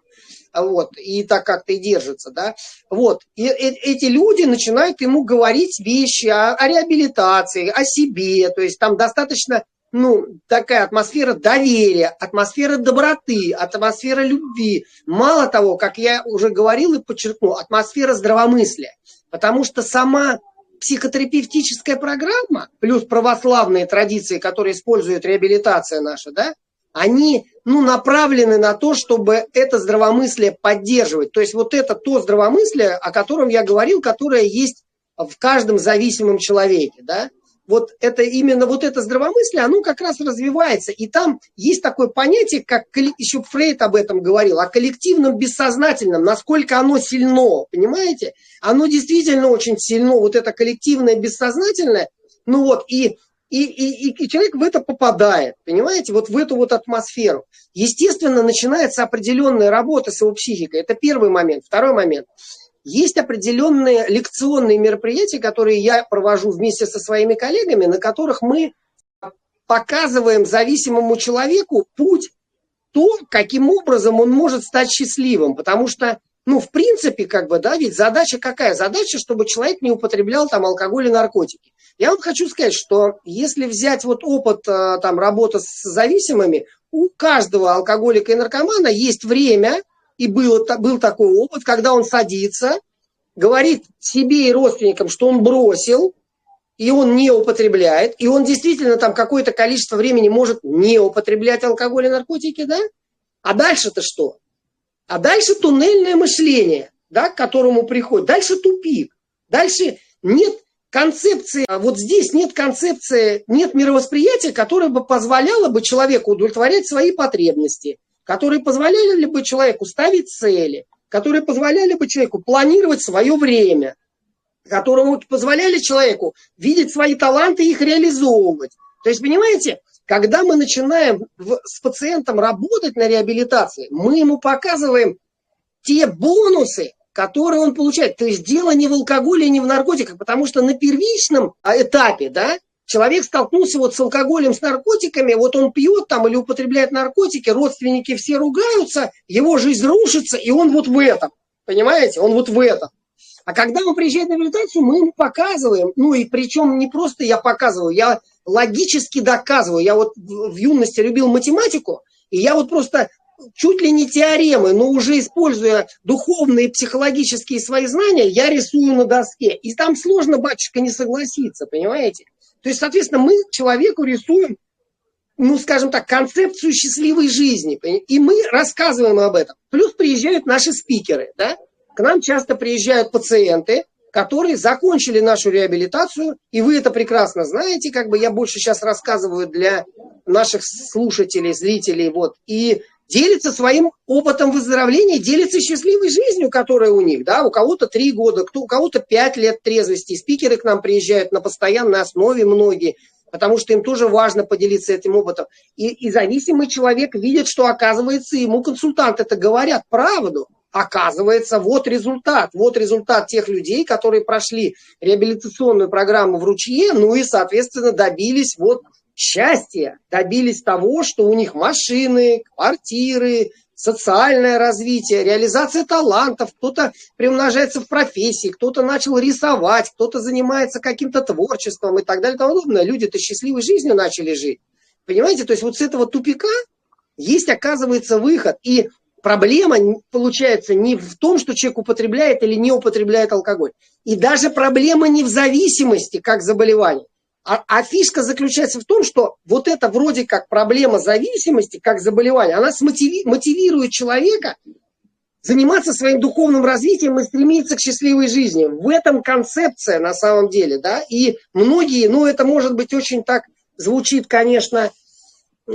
вот, и так как-то и держится, да, вот, и, и эти люди начинают ему говорить вещи о, о реабилитации, о себе, то есть там достаточно, ну, такая атмосфера доверия, атмосфера доброты, атмосфера любви, мало того, как я уже говорил и подчеркнул, атмосфера здравомыслия, потому что сама психотерапевтическая программа, плюс православные традиции, которые использует реабилитация наша, да, они ну, направлены на то, чтобы это здравомыслие поддерживать. То есть вот это то здравомыслие, о котором я говорил, которое есть в каждом зависимом человеке. Да? Вот это именно вот это здравомыслие, оно как раз развивается. И там есть такое понятие, как еще Фрейд об этом говорил, о коллективном бессознательном, насколько оно сильно, понимаете? Оно действительно очень сильно, вот это коллективное бессознательное. Ну вот, и и, и, и человек в это попадает, понимаете, вот в эту вот атмосферу. Естественно, начинается определенная работа с его психикой. Это первый момент. Второй момент. Есть определенные лекционные мероприятия, которые я провожу вместе со своими коллегами, на которых мы показываем зависимому человеку путь, то, каким образом он может стать счастливым. Потому что ну, в принципе, как бы, да, ведь задача какая? Задача, чтобы человек не употреблял там алкоголь и наркотики. Я вам хочу сказать, что если взять вот опыт э, там работы с зависимыми, у каждого алкоголика и наркомана есть время, и был, был такой опыт, когда он садится, говорит себе и родственникам, что он бросил, и он не употребляет, и он действительно там какое-то количество времени может не употреблять алкоголь и наркотики, да? А дальше-то что? А дальше туннельное мышление, да, к которому приходит. Дальше тупик. Дальше нет концепции, а вот здесь нет концепции, нет мировосприятия, которое бы позволяло бы человеку удовлетворять свои потребности, которые позволяли бы человеку ставить цели, которые позволяли бы человеку планировать свое время, которые позволяли человеку видеть свои таланты и их реализовывать. То есть, понимаете, когда мы начинаем в, с пациентом работать на реабилитации, мы ему показываем те бонусы, который он получает. То есть дело не в алкоголе, не в наркотиках, потому что на первичном а, этапе, да, человек столкнулся вот с алкоголем, с наркотиками, вот он пьет там или употребляет наркотики, родственники все ругаются, его жизнь рушится, и он вот в этом, понимаете, он вот в этом. А когда он приезжает на реабилитацию, мы ему показываем, ну и причем не просто я показываю, я логически доказываю. Я вот в юности любил математику, и я вот просто чуть ли не теоремы, но уже используя духовные психологические свои знания, я рисую на доске. И там сложно, батюшка, не согласиться, понимаете? То есть, соответственно, мы человеку рисуем, ну, скажем так, концепцию счастливой жизни. И мы рассказываем об этом. Плюс приезжают наши спикеры, да? К нам часто приезжают пациенты, которые закончили нашу реабилитацию, и вы это прекрасно знаете, как бы я больше сейчас рассказываю для наших слушателей, зрителей, вот, и делится своим опытом выздоровления, делится счастливой жизнью, которая у них, да, у кого-то три года, кто, у кого-то пять лет трезвости, спикеры к нам приезжают на постоянной основе многие, потому что им тоже важно поделиться этим опытом. И, и зависимый человек видит, что, оказывается, ему консультанты это говорят правду, оказывается, вот результат, вот результат тех людей, которые прошли реабилитационную программу в ручье, ну и, соответственно, добились вот счастья, добились того, что у них машины, квартиры, социальное развитие, реализация талантов, кто-то приумножается в профессии, кто-то начал рисовать, кто-то занимается каким-то творчеством и так далее и тому подобное. Люди-то счастливой жизнью начали жить. Понимаете, то есть вот с этого тупика есть, оказывается, выход. И Проблема получается не в том, что человек употребляет или не употребляет алкоголь. И даже проблема не в зависимости, как заболевание. А, а фишка заключается в том, что вот это вроде как проблема зависимости, как заболевание, она смотиви, мотивирует человека заниматься своим духовным развитием и стремиться к счастливой жизни. В этом концепция на самом деле, да, и многие, ну это может быть очень так звучит, конечно,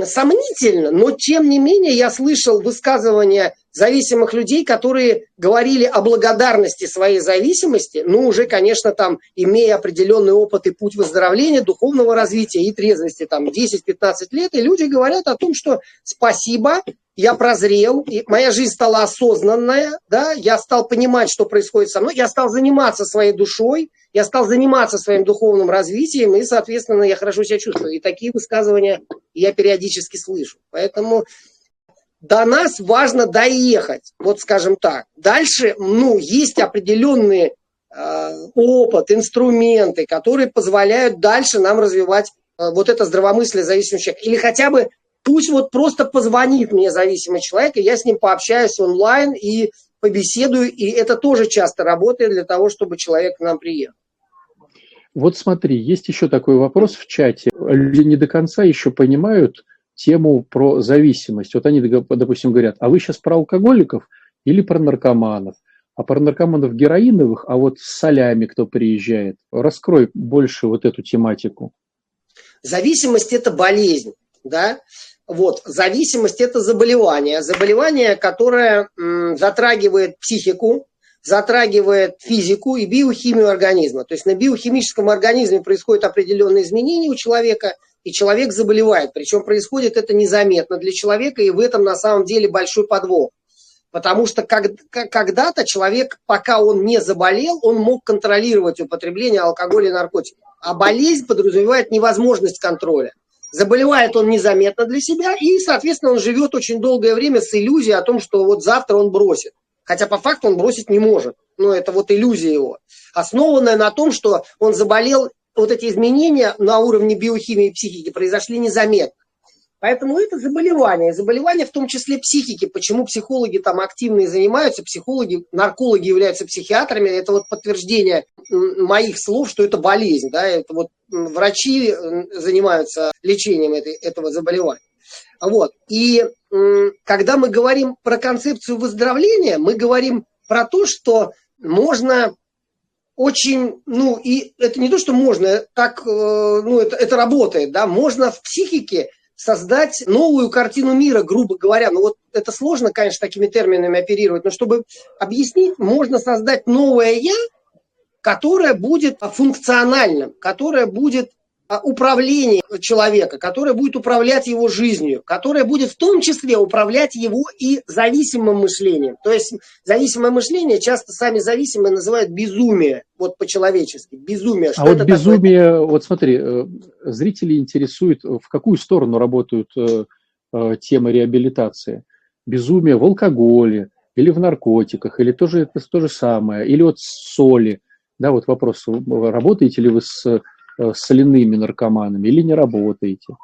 сомнительно, но тем не менее я слышал высказывания зависимых людей, которые говорили о благодарности своей зависимости, ну уже, конечно, там, имея определенный опыт и путь выздоровления, духовного развития и трезвости, там, 10-15 лет, и люди говорят о том, что спасибо, я прозрел, и моя жизнь стала осознанная, да, я стал понимать, что происходит со мной, я стал заниматься своей душой, я стал заниматься своим духовным развитием, и, соответственно, я хорошо себя чувствую. И такие высказывания я периодически слышу. Поэтому до нас важно доехать, вот скажем так. Дальше, ну, есть определенные э, опыт, инструменты, которые позволяют дальше нам развивать э, вот это здравомыслие зависимого человека. Или хотя бы пусть вот просто позвонит мне зависимый человек, и я с ним пообщаюсь онлайн и побеседую, и это тоже часто работает для того, чтобы человек к нам приехал. Вот смотри, есть еще такой вопрос в чате. Люди не до конца еще понимают тему про зависимость. Вот они, допустим, говорят, а вы сейчас про алкоголиков или про наркоманов? А про наркоманов героиновых, а вот с солями кто приезжает? Раскрой больше вот эту тематику. Зависимость – это болезнь, да? Вот, зависимость – это заболевание. Заболевание, которое м, затрагивает психику, затрагивает физику и биохимию организма. То есть на биохимическом организме происходят определенные изменения у человека, и человек заболевает. Причем происходит это незаметно для человека, и в этом на самом деле большой подвох. Потому что когда-то человек, пока он не заболел, он мог контролировать употребление алкоголя и наркотиков. А болезнь подразумевает невозможность контроля. Заболевает он незаметно для себя, и, соответственно, он живет очень долгое время с иллюзией о том, что вот завтра он бросит. Хотя по факту он бросить не может. Но это вот иллюзия его. Основанная на том, что он заболел, вот эти изменения на уровне биохимии и психики произошли незаметно. Поэтому это заболевание. Заболевание в том числе психики. Почему психологи там активно занимаются, психологи, наркологи являются психиатрами. Это вот подтверждение моих слов, что это болезнь. Да? Это вот врачи занимаются лечением этой, этого заболевания. Вот. И когда мы говорим про концепцию выздоровления, мы говорим про то, что можно очень, ну, и это не то, что можно, так, э, ну, это, это работает, да, можно в психике создать новую картину мира, грубо говоря. Ну, вот это сложно, конечно, такими терминами оперировать, но чтобы объяснить, можно создать новое «я», которое будет функциональным, которое будет управление человека, которое будет управлять его жизнью, которое будет в том числе управлять его и зависимым мышлением. То есть зависимое мышление часто сами зависимые называют безумие, вот по-человечески, безумие. Что а вот безумие, такое? вот смотри, э, зрители интересуют, в какую сторону работают э, э, темы реабилитации. Безумие в алкоголе, или в наркотиках, или тоже это то же самое, или вот соли. Да, вот вопрос, работаете ли вы с соляными наркоманами или не работаете?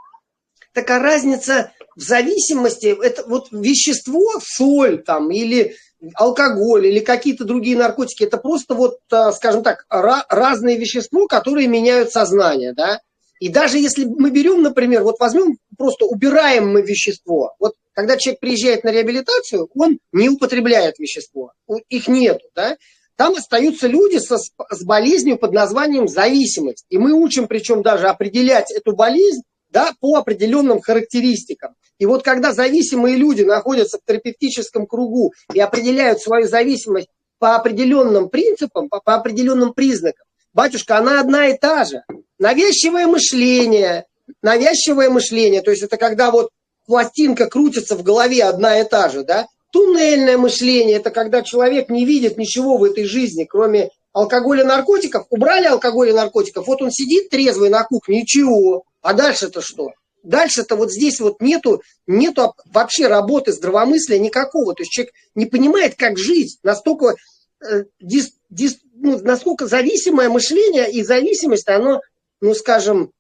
Такая разница в зависимости, это вот вещество, соль там, или алкоголь, или какие-то другие наркотики, это просто вот, э, скажем так, разные вещества, которые меняют сознание, да. И даже если мы берем, например, вот возьмем, просто убираем мы вещество, вот когда человек приезжает на реабилитацию, он не употребляет вещество, их нет, да, там остаются люди со, с болезнью под названием зависимость. И мы учим, причем даже определять эту болезнь да, по определенным характеристикам. И вот когда зависимые люди находятся в терапевтическом кругу и определяют свою зависимость по определенным принципам, по, по определенным признакам, батюшка, она одна и та же. Навязчивое мышление, навязчивое мышление, то есть это когда вот пластинка крутится в голове одна и та же, да, Туннельное мышление – это когда человек не видит ничего в этой жизни, кроме алкоголя, наркотиков. Убрали алкоголь и наркотиков, вот он сидит трезвый на кухне, ничего. А дальше-то что? Дальше-то вот здесь вот нету, нету вообще работы здравомыслия никакого. То есть человек не понимает, как жить. Настолько, э, дис, дис, ну, насколько зависимое мышление и зависимость, оно, ну скажем,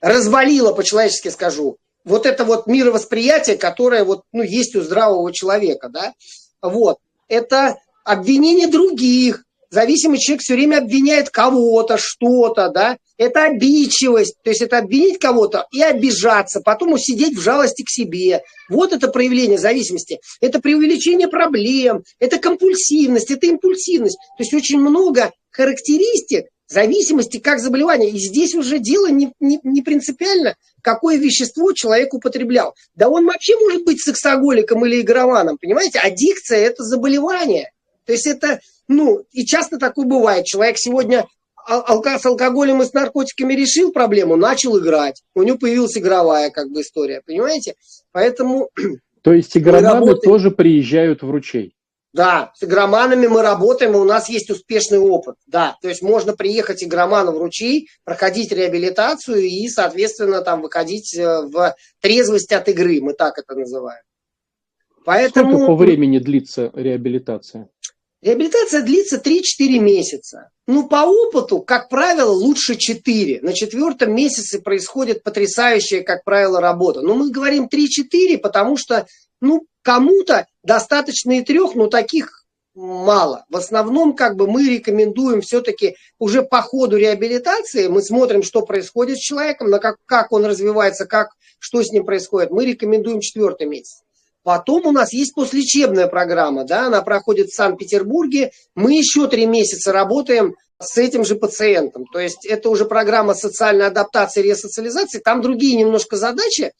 развалило, по-человечески скажу, вот это вот мировосприятие, которое вот, ну, есть у здравого человека, да, вот, это обвинение других, зависимый человек все время обвиняет кого-то, что-то, да, это обидчивость, то есть это обвинить кого-то и обижаться, потом усидеть в жалости к себе. Вот это проявление зависимости. Это преувеличение проблем, это компульсивность, это импульсивность. То есть очень много характеристик, зависимости как заболевания. И здесь уже дело не, не, не принципиально, какое вещество человек употреблял. Да он вообще может быть сексоголиком или игрованом, понимаете? Аддикция – это заболевание. То есть это, ну, и часто такое бывает. Человек сегодня с алкоголем и с наркотиками решил проблему, начал играть. У него появилась игровая как бы история, понимаете? Поэтому... То есть [CLEARS THROAT] игроманы тоже приезжают в ручей? Да, с игроманами мы работаем, и у нас есть успешный опыт. Да, то есть можно приехать игроману в ручей, проходить реабилитацию и, соответственно, там выходить э, в трезвость от игры, мы так это называем. Поэтому... Сколько по времени длится реабилитация? Реабилитация длится 3-4 месяца. Ну, по опыту, как правило, лучше 4. На четвертом месяце происходит потрясающая, как правило, работа. Но мы говорим 3-4, потому что, ну, Кому-то достаточно и трех, но таких мало. В основном как бы мы рекомендуем все-таки уже по ходу реабилитации, мы смотрим, что происходит с человеком, на как, как он развивается, как, что с ним происходит. Мы рекомендуем четвертый месяц. Потом у нас есть послелечебная программа, да, она проходит в Санкт-Петербурге. Мы еще три месяца работаем с этим же пациентом. То есть это уже программа социальной адаптации и ресоциализации. Там другие немножко задачи,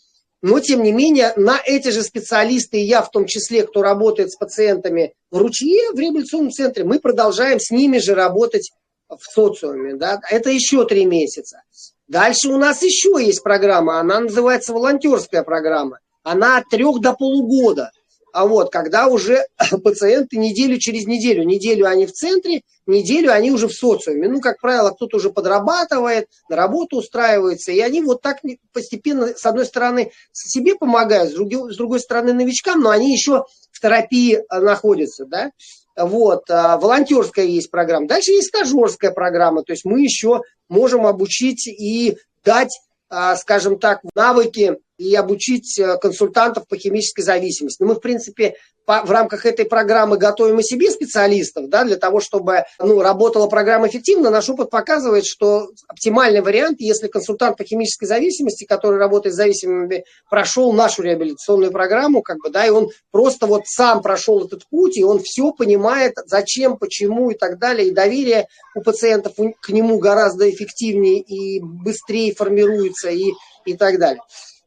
но, тем не менее, на эти же специалисты, и я в том числе, кто работает с пациентами в ручье, в реабилитационном центре, мы продолжаем с ними же работать в социуме. Да? Это еще три месяца. Дальше у нас еще есть программа, она называется волонтерская программа. Она от трех до полугода – а вот когда уже [CLEARS THROAT] пациенты неделю через неделю, неделю они в центре, неделю они уже в социуме. Ну, как правило, кто-то уже подрабатывает, на работу устраивается, и они вот так постепенно, с одной стороны, себе помогают, с другой, с другой стороны, новичкам, но они еще в терапии а, находятся, да. Вот, а, волонтерская есть программа. Дальше есть стажерская программа, то есть мы еще можем обучить и дать, а, скажем так, навыки и обучить э, консультантов по химической зависимости. Но мы, в принципе, по, в рамках этой программы готовим и себе специалистов, да, для того, чтобы ну, работала программа эффективно. Наш опыт показывает, что оптимальный вариант, если консультант по химической зависимости, который работает с зависимыми, прошел нашу реабилитационную программу, как бы, да, и он просто вот сам прошел этот путь, и он все понимает, зачем, почему и так далее, и доверие у пациентов к нему гораздо эффективнее и быстрее формируется, и, и так далее.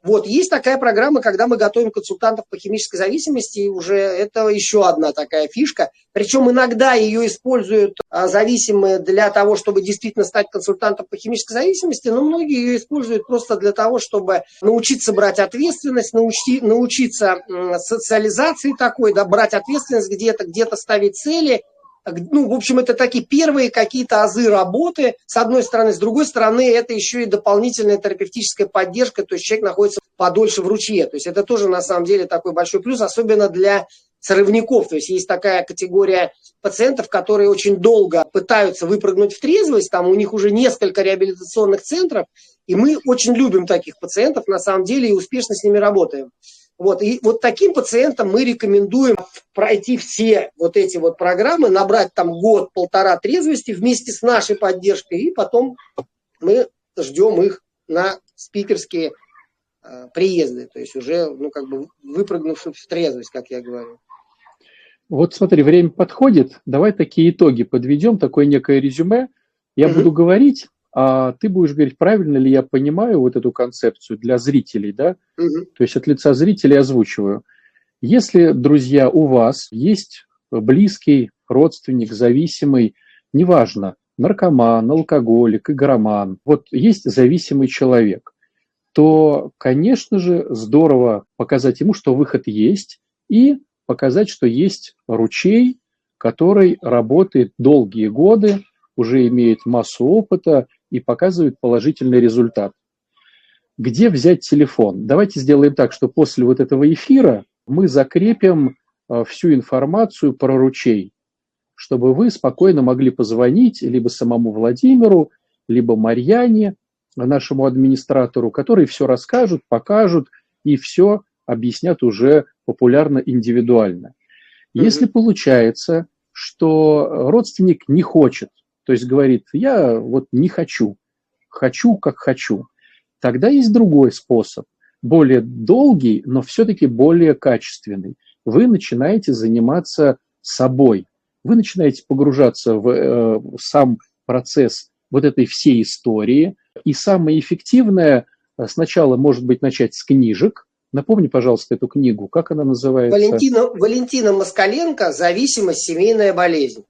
Вот, есть такая программа, когда мы готовим консультантов по химической зависимости, и уже это еще одна такая фишка. Причем иногда ее используют а, зависимые для того, чтобы действительно стать консультантом по химической зависимости, но многие ее используют просто для того, чтобы научиться брать ответственность, научи, научиться социализации такой, да, брать ответственность где-то, где-то ставить цели – ну, в общем, это такие первые какие-то азы работы, с одной стороны. С другой стороны, это еще и дополнительная терапевтическая поддержка, то есть человек находится подольше в ручье. То есть это тоже, на самом деле, такой большой плюс, особенно для срывников. То есть есть такая категория пациентов, которые очень долго пытаются выпрыгнуть в трезвость, там у них уже несколько реабилитационных центров, и мы очень любим таких пациентов, на самом деле, и успешно с ними работаем. Вот, и вот таким пациентам мы рекомендуем пройти все вот эти вот программы, набрать там год-полтора трезвости вместе с нашей поддержкой, и потом мы ждем их на спикерские э, приезды, то есть уже, ну, как бы выпрыгнувши в трезвость, как я говорю. Вот смотри, время подходит, давай такие итоги подведем, такое некое резюме. Я угу. буду говорить, ты будешь говорить, правильно ли я понимаю вот эту концепцию для зрителей, да? Угу. То есть от лица зрителей озвучиваю. Если, друзья, у вас есть близкий родственник, зависимый, неважно, наркоман, алкоголик, игроман, вот есть зависимый человек, то, конечно же, здорово показать ему, что выход есть, и показать, что есть ручей, который работает долгие годы, уже имеет массу опыта и показывает положительный результат. Где взять телефон? Давайте сделаем так, что после вот этого эфира мы закрепим э, всю информацию про ручей, чтобы вы спокойно могли позвонить либо самому Владимиру, либо Марьяне, нашему администратору, которые все расскажут, покажут и все объяснят уже популярно индивидуально. Если получается, что родственник не хочет то есть говорит, я вот не хочу, хочу как хочу. Тогда есть другой способ, более долгий, но все-таки более качественный. Вы начинаете заниматься собой, вы начинаете погружаться в э, сам процесс вот этой всей истории. И самое эффективное э, сначала, может быть, начать с книжек. Напомни, пожалуйста, эту книгу. Как она называется? Валентина, Валентина Москаленко «Зависимость. Семейная болезнь».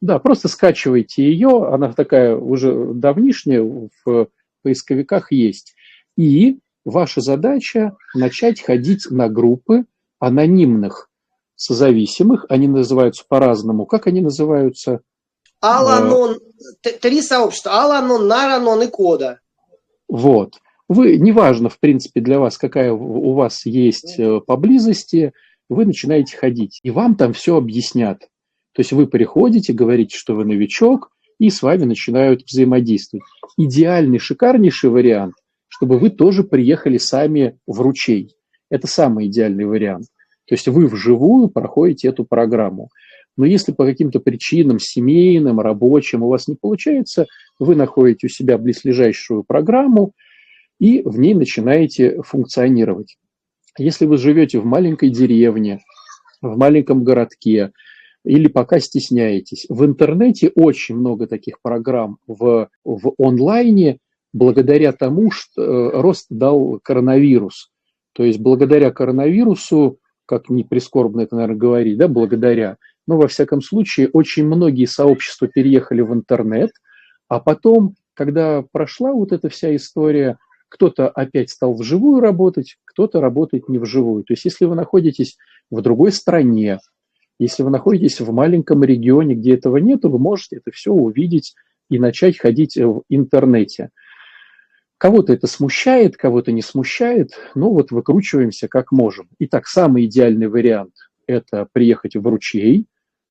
Да, просто скачивайте ее, она такая уже давнишняя, в поисковиках есть. И ваша задача начать ходить на группы анонимных созависимых, они называются по-разному. Как они называются? Аланон, три сообщества, Аланон, Наранон и Кода. Вот. Вы, неважно, в принципе, для вас, какая у вас есть э, поблизости, вы начинаете ходить. И вам там все объяснят. То есть вы приходите, говорите, что вы новичок, и с вами начинают взаимодействовать. Идеальный, шикарнейший вариант, чтобы вы тоже приехали сами в ручей. Это самый идеальный вариант. То есть вы вживую проходите эту программу. Но если по каким-то причинам, семейным, рабочим у вас не получается, вы находите у себя близлежащую программу и в ней начинаете функционировать. Если вы живете в маленькой деревне, в маленьком городке, или пока стесняетесь. В интернете очень много таких программ в, в онлайне, благодаря тому, что э, рост дал коронавирус. То есть благодаря коронавирусу, как не прискорбно это, наверное, говорить, да, благодаря, но во всяком случае очень многие сообщества переехали в интернет, а потом, когда прошла вот эта вся история, кто-то опять стал вживую работать, кто-то работает не вживую. То есть если вы находитесь в другой стране, если вы находитесь в маленьком регионе, где этого нет, вы можете это все увидеть и начать ходить в интернете. Кого-то это смущает, кого-то не смущает, но вот выкручиваемся как можем. Итак, самый идеальный вариант – это приехать в ручей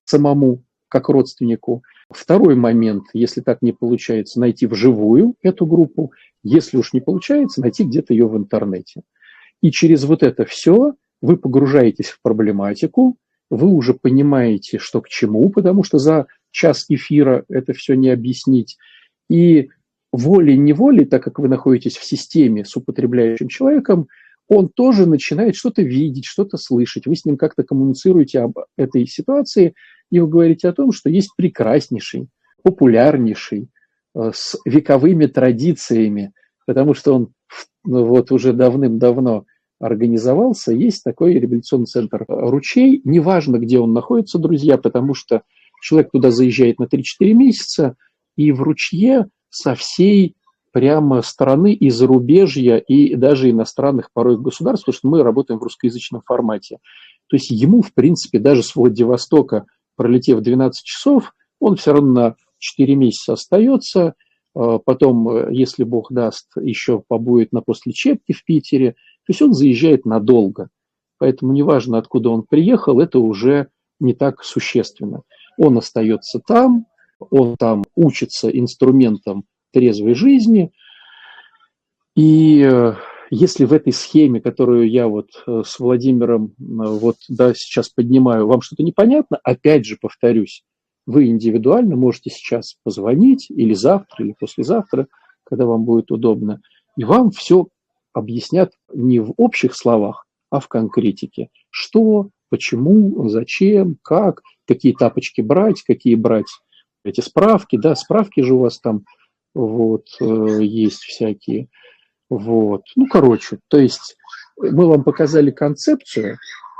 самому, как родственнику. Второй момент, если так не получается, найти вживую эту группу. Если уж не получается, найти где-то ее в интернете. И через вот это все вы погружаетесь в проблематику, вы уже понимаете, что к чему, потому что за час эфира это все не объяснить. И волей-неволей, так как вы находитесь в системе с употребляющим человеком, он тоже начинает что-то видеть, что-то слышать. Вы с ним как-то коммуницируете об этой ситуации, и вы говорите о том, что есть прекраснейший, популярнейший, э, с вековыми традициями, потому что он ну, вот уже давным-давно организовался, есть такой реабилитационный центр «Ручей». Неважно, где он находится, друзья, потому что человек туда заезжает на 3-4 месяца, и в «Ручье» со всей прямо страны и зарубежья, и даже иностранных порой государств, потому что мы работаем в русскоязычном формате. То есть ему, в принципе, даже с Владивостока, пролетев 12 часов, он все равно на 4 месяца остается, а потом, если Бог даст, еще побудет на послечепке в Питере, то есть он заезжает надолго. Поэтому неважно, откуда он приехал, это уже не так существенно. Он остается там, он там учится инструментам трезвой жизни. И э, если в этой схеме, которую я вот э, с Владимиром э, вот да, сейчас поднимаю, вам что-то непонятно, опять же повторюсь, вы индивидуально можете сейчас позвонить или завтра, или послезавтра, когда вам будет удобно, и вам все объяснят не в общих словах, а в конкретике. Что, почему, зачем, как, какие тапочки брать, какие брать эти справки, да, справки же у вас там вот э, есть всякие. Вот. Ну, короче, то есть мы вам показали концепцию,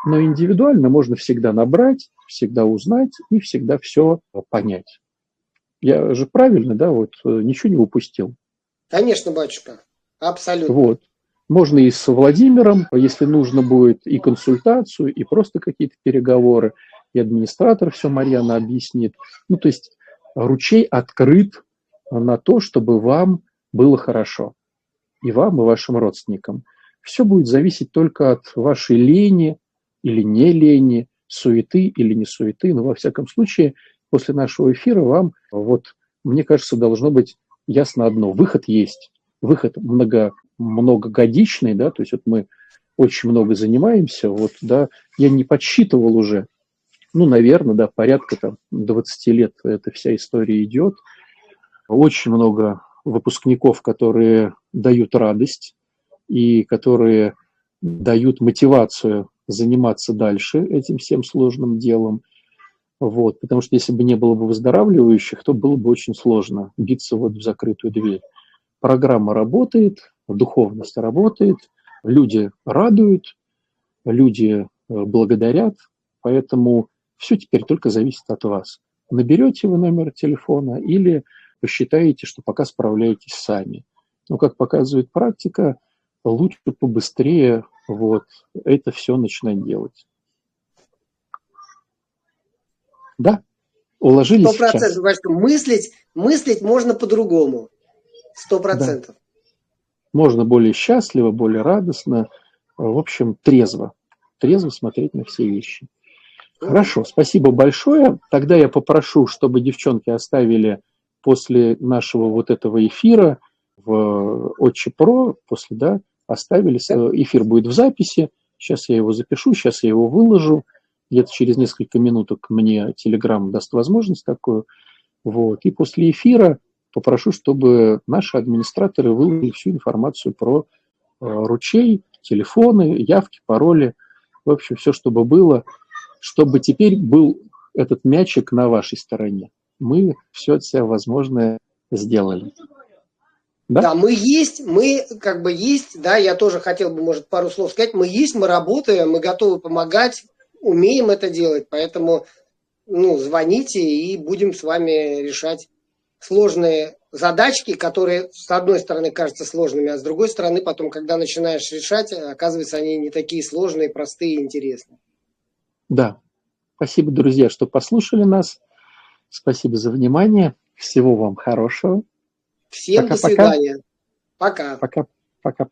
но индивидуально можно всегда набрать, всегда узнать и всегда все понять. Я же правильно, да, вот э, ничего не упустил. Конечно, батюшка, абсолютно. Вот. Можно и с Владимиром, если нужно будет, и консультацию, и просто какие-то переговоры, и администратор все Марьяна объяснит. Ну, то есть ручей открыт на то, чтобы вам было хорошо. И вам, и вашим родственникам. Все будет зависеть только от вашей лени или не лени, суеты или не суеты. Но во всяком случае, после нашего эфира вам, вот, мне кажется, должно быть ясно одно. Выход есть. Выход много многогодичный, да, то есть вот мы очень много занимаемся, вот, да, я не подсчитывал уже, ну, наверное, да, порядка там 20 лет эта вся история идет. Очень много выпускников, которые дают радость и которые дают мотивацию заниматься дальше этим всем сложным делом. Вот, потому что если бы не было бы выздоравливающих, то было бы очень сложно биться вот в закрытую дверь. Программа работает, духовность работает, люди радуют, люди э, благодарят, поэтому все теперь только зависит от вас. Наберете вы номер телефона или посчитаете, что пока справляетесь сами. Но, как показывает практика, лучше побыстрее вот это все начинать делать. Да, уложились Сто процентов, мыслить, мыслить можно по-другому. Сто процентов. Да можно более счастливо, более радостно, в общем, трезво, трезво смотреть на все вещи. Хорошо, спасибо большое. Тогда я попрошу, чтобы девчонки оставили после нашего вот этого эфира в Отче Про, после, да, оставили, эфир будет в записи, сейчас я его запишу, сейчас я его выложу, где-то через несколько минуток мне Telegram даст возможность такую, вот, и после эфира попрошу, чтобы наши администраторы выложили всю информацию про э, ручей, телефоны, явки, пароли, в общем, все, чтобы было, чтобы теперь был этот мячик на вашей стороне. Мы все от себя возможное сделали. Да? да, мы есть, мы как бы есть, да, я тоже хотел бы, может, пару слов сказать, мы есть, мы работаем, мы готовы помогать, умеем это делать, поэтому, ну, звоните и будем с вами решать сложные задачки, которые с одной стороны кажутся сложными, а с другой стороны потом, когда начинаешь решать, оказывается, они не такие сложные, простые и интересные. Да. Спасибо, друзья, что послушали нас. Спасибо за внимание. Всего вам хорошего. Всем пока, до свидания. Пока. Пока. Пока. Пока.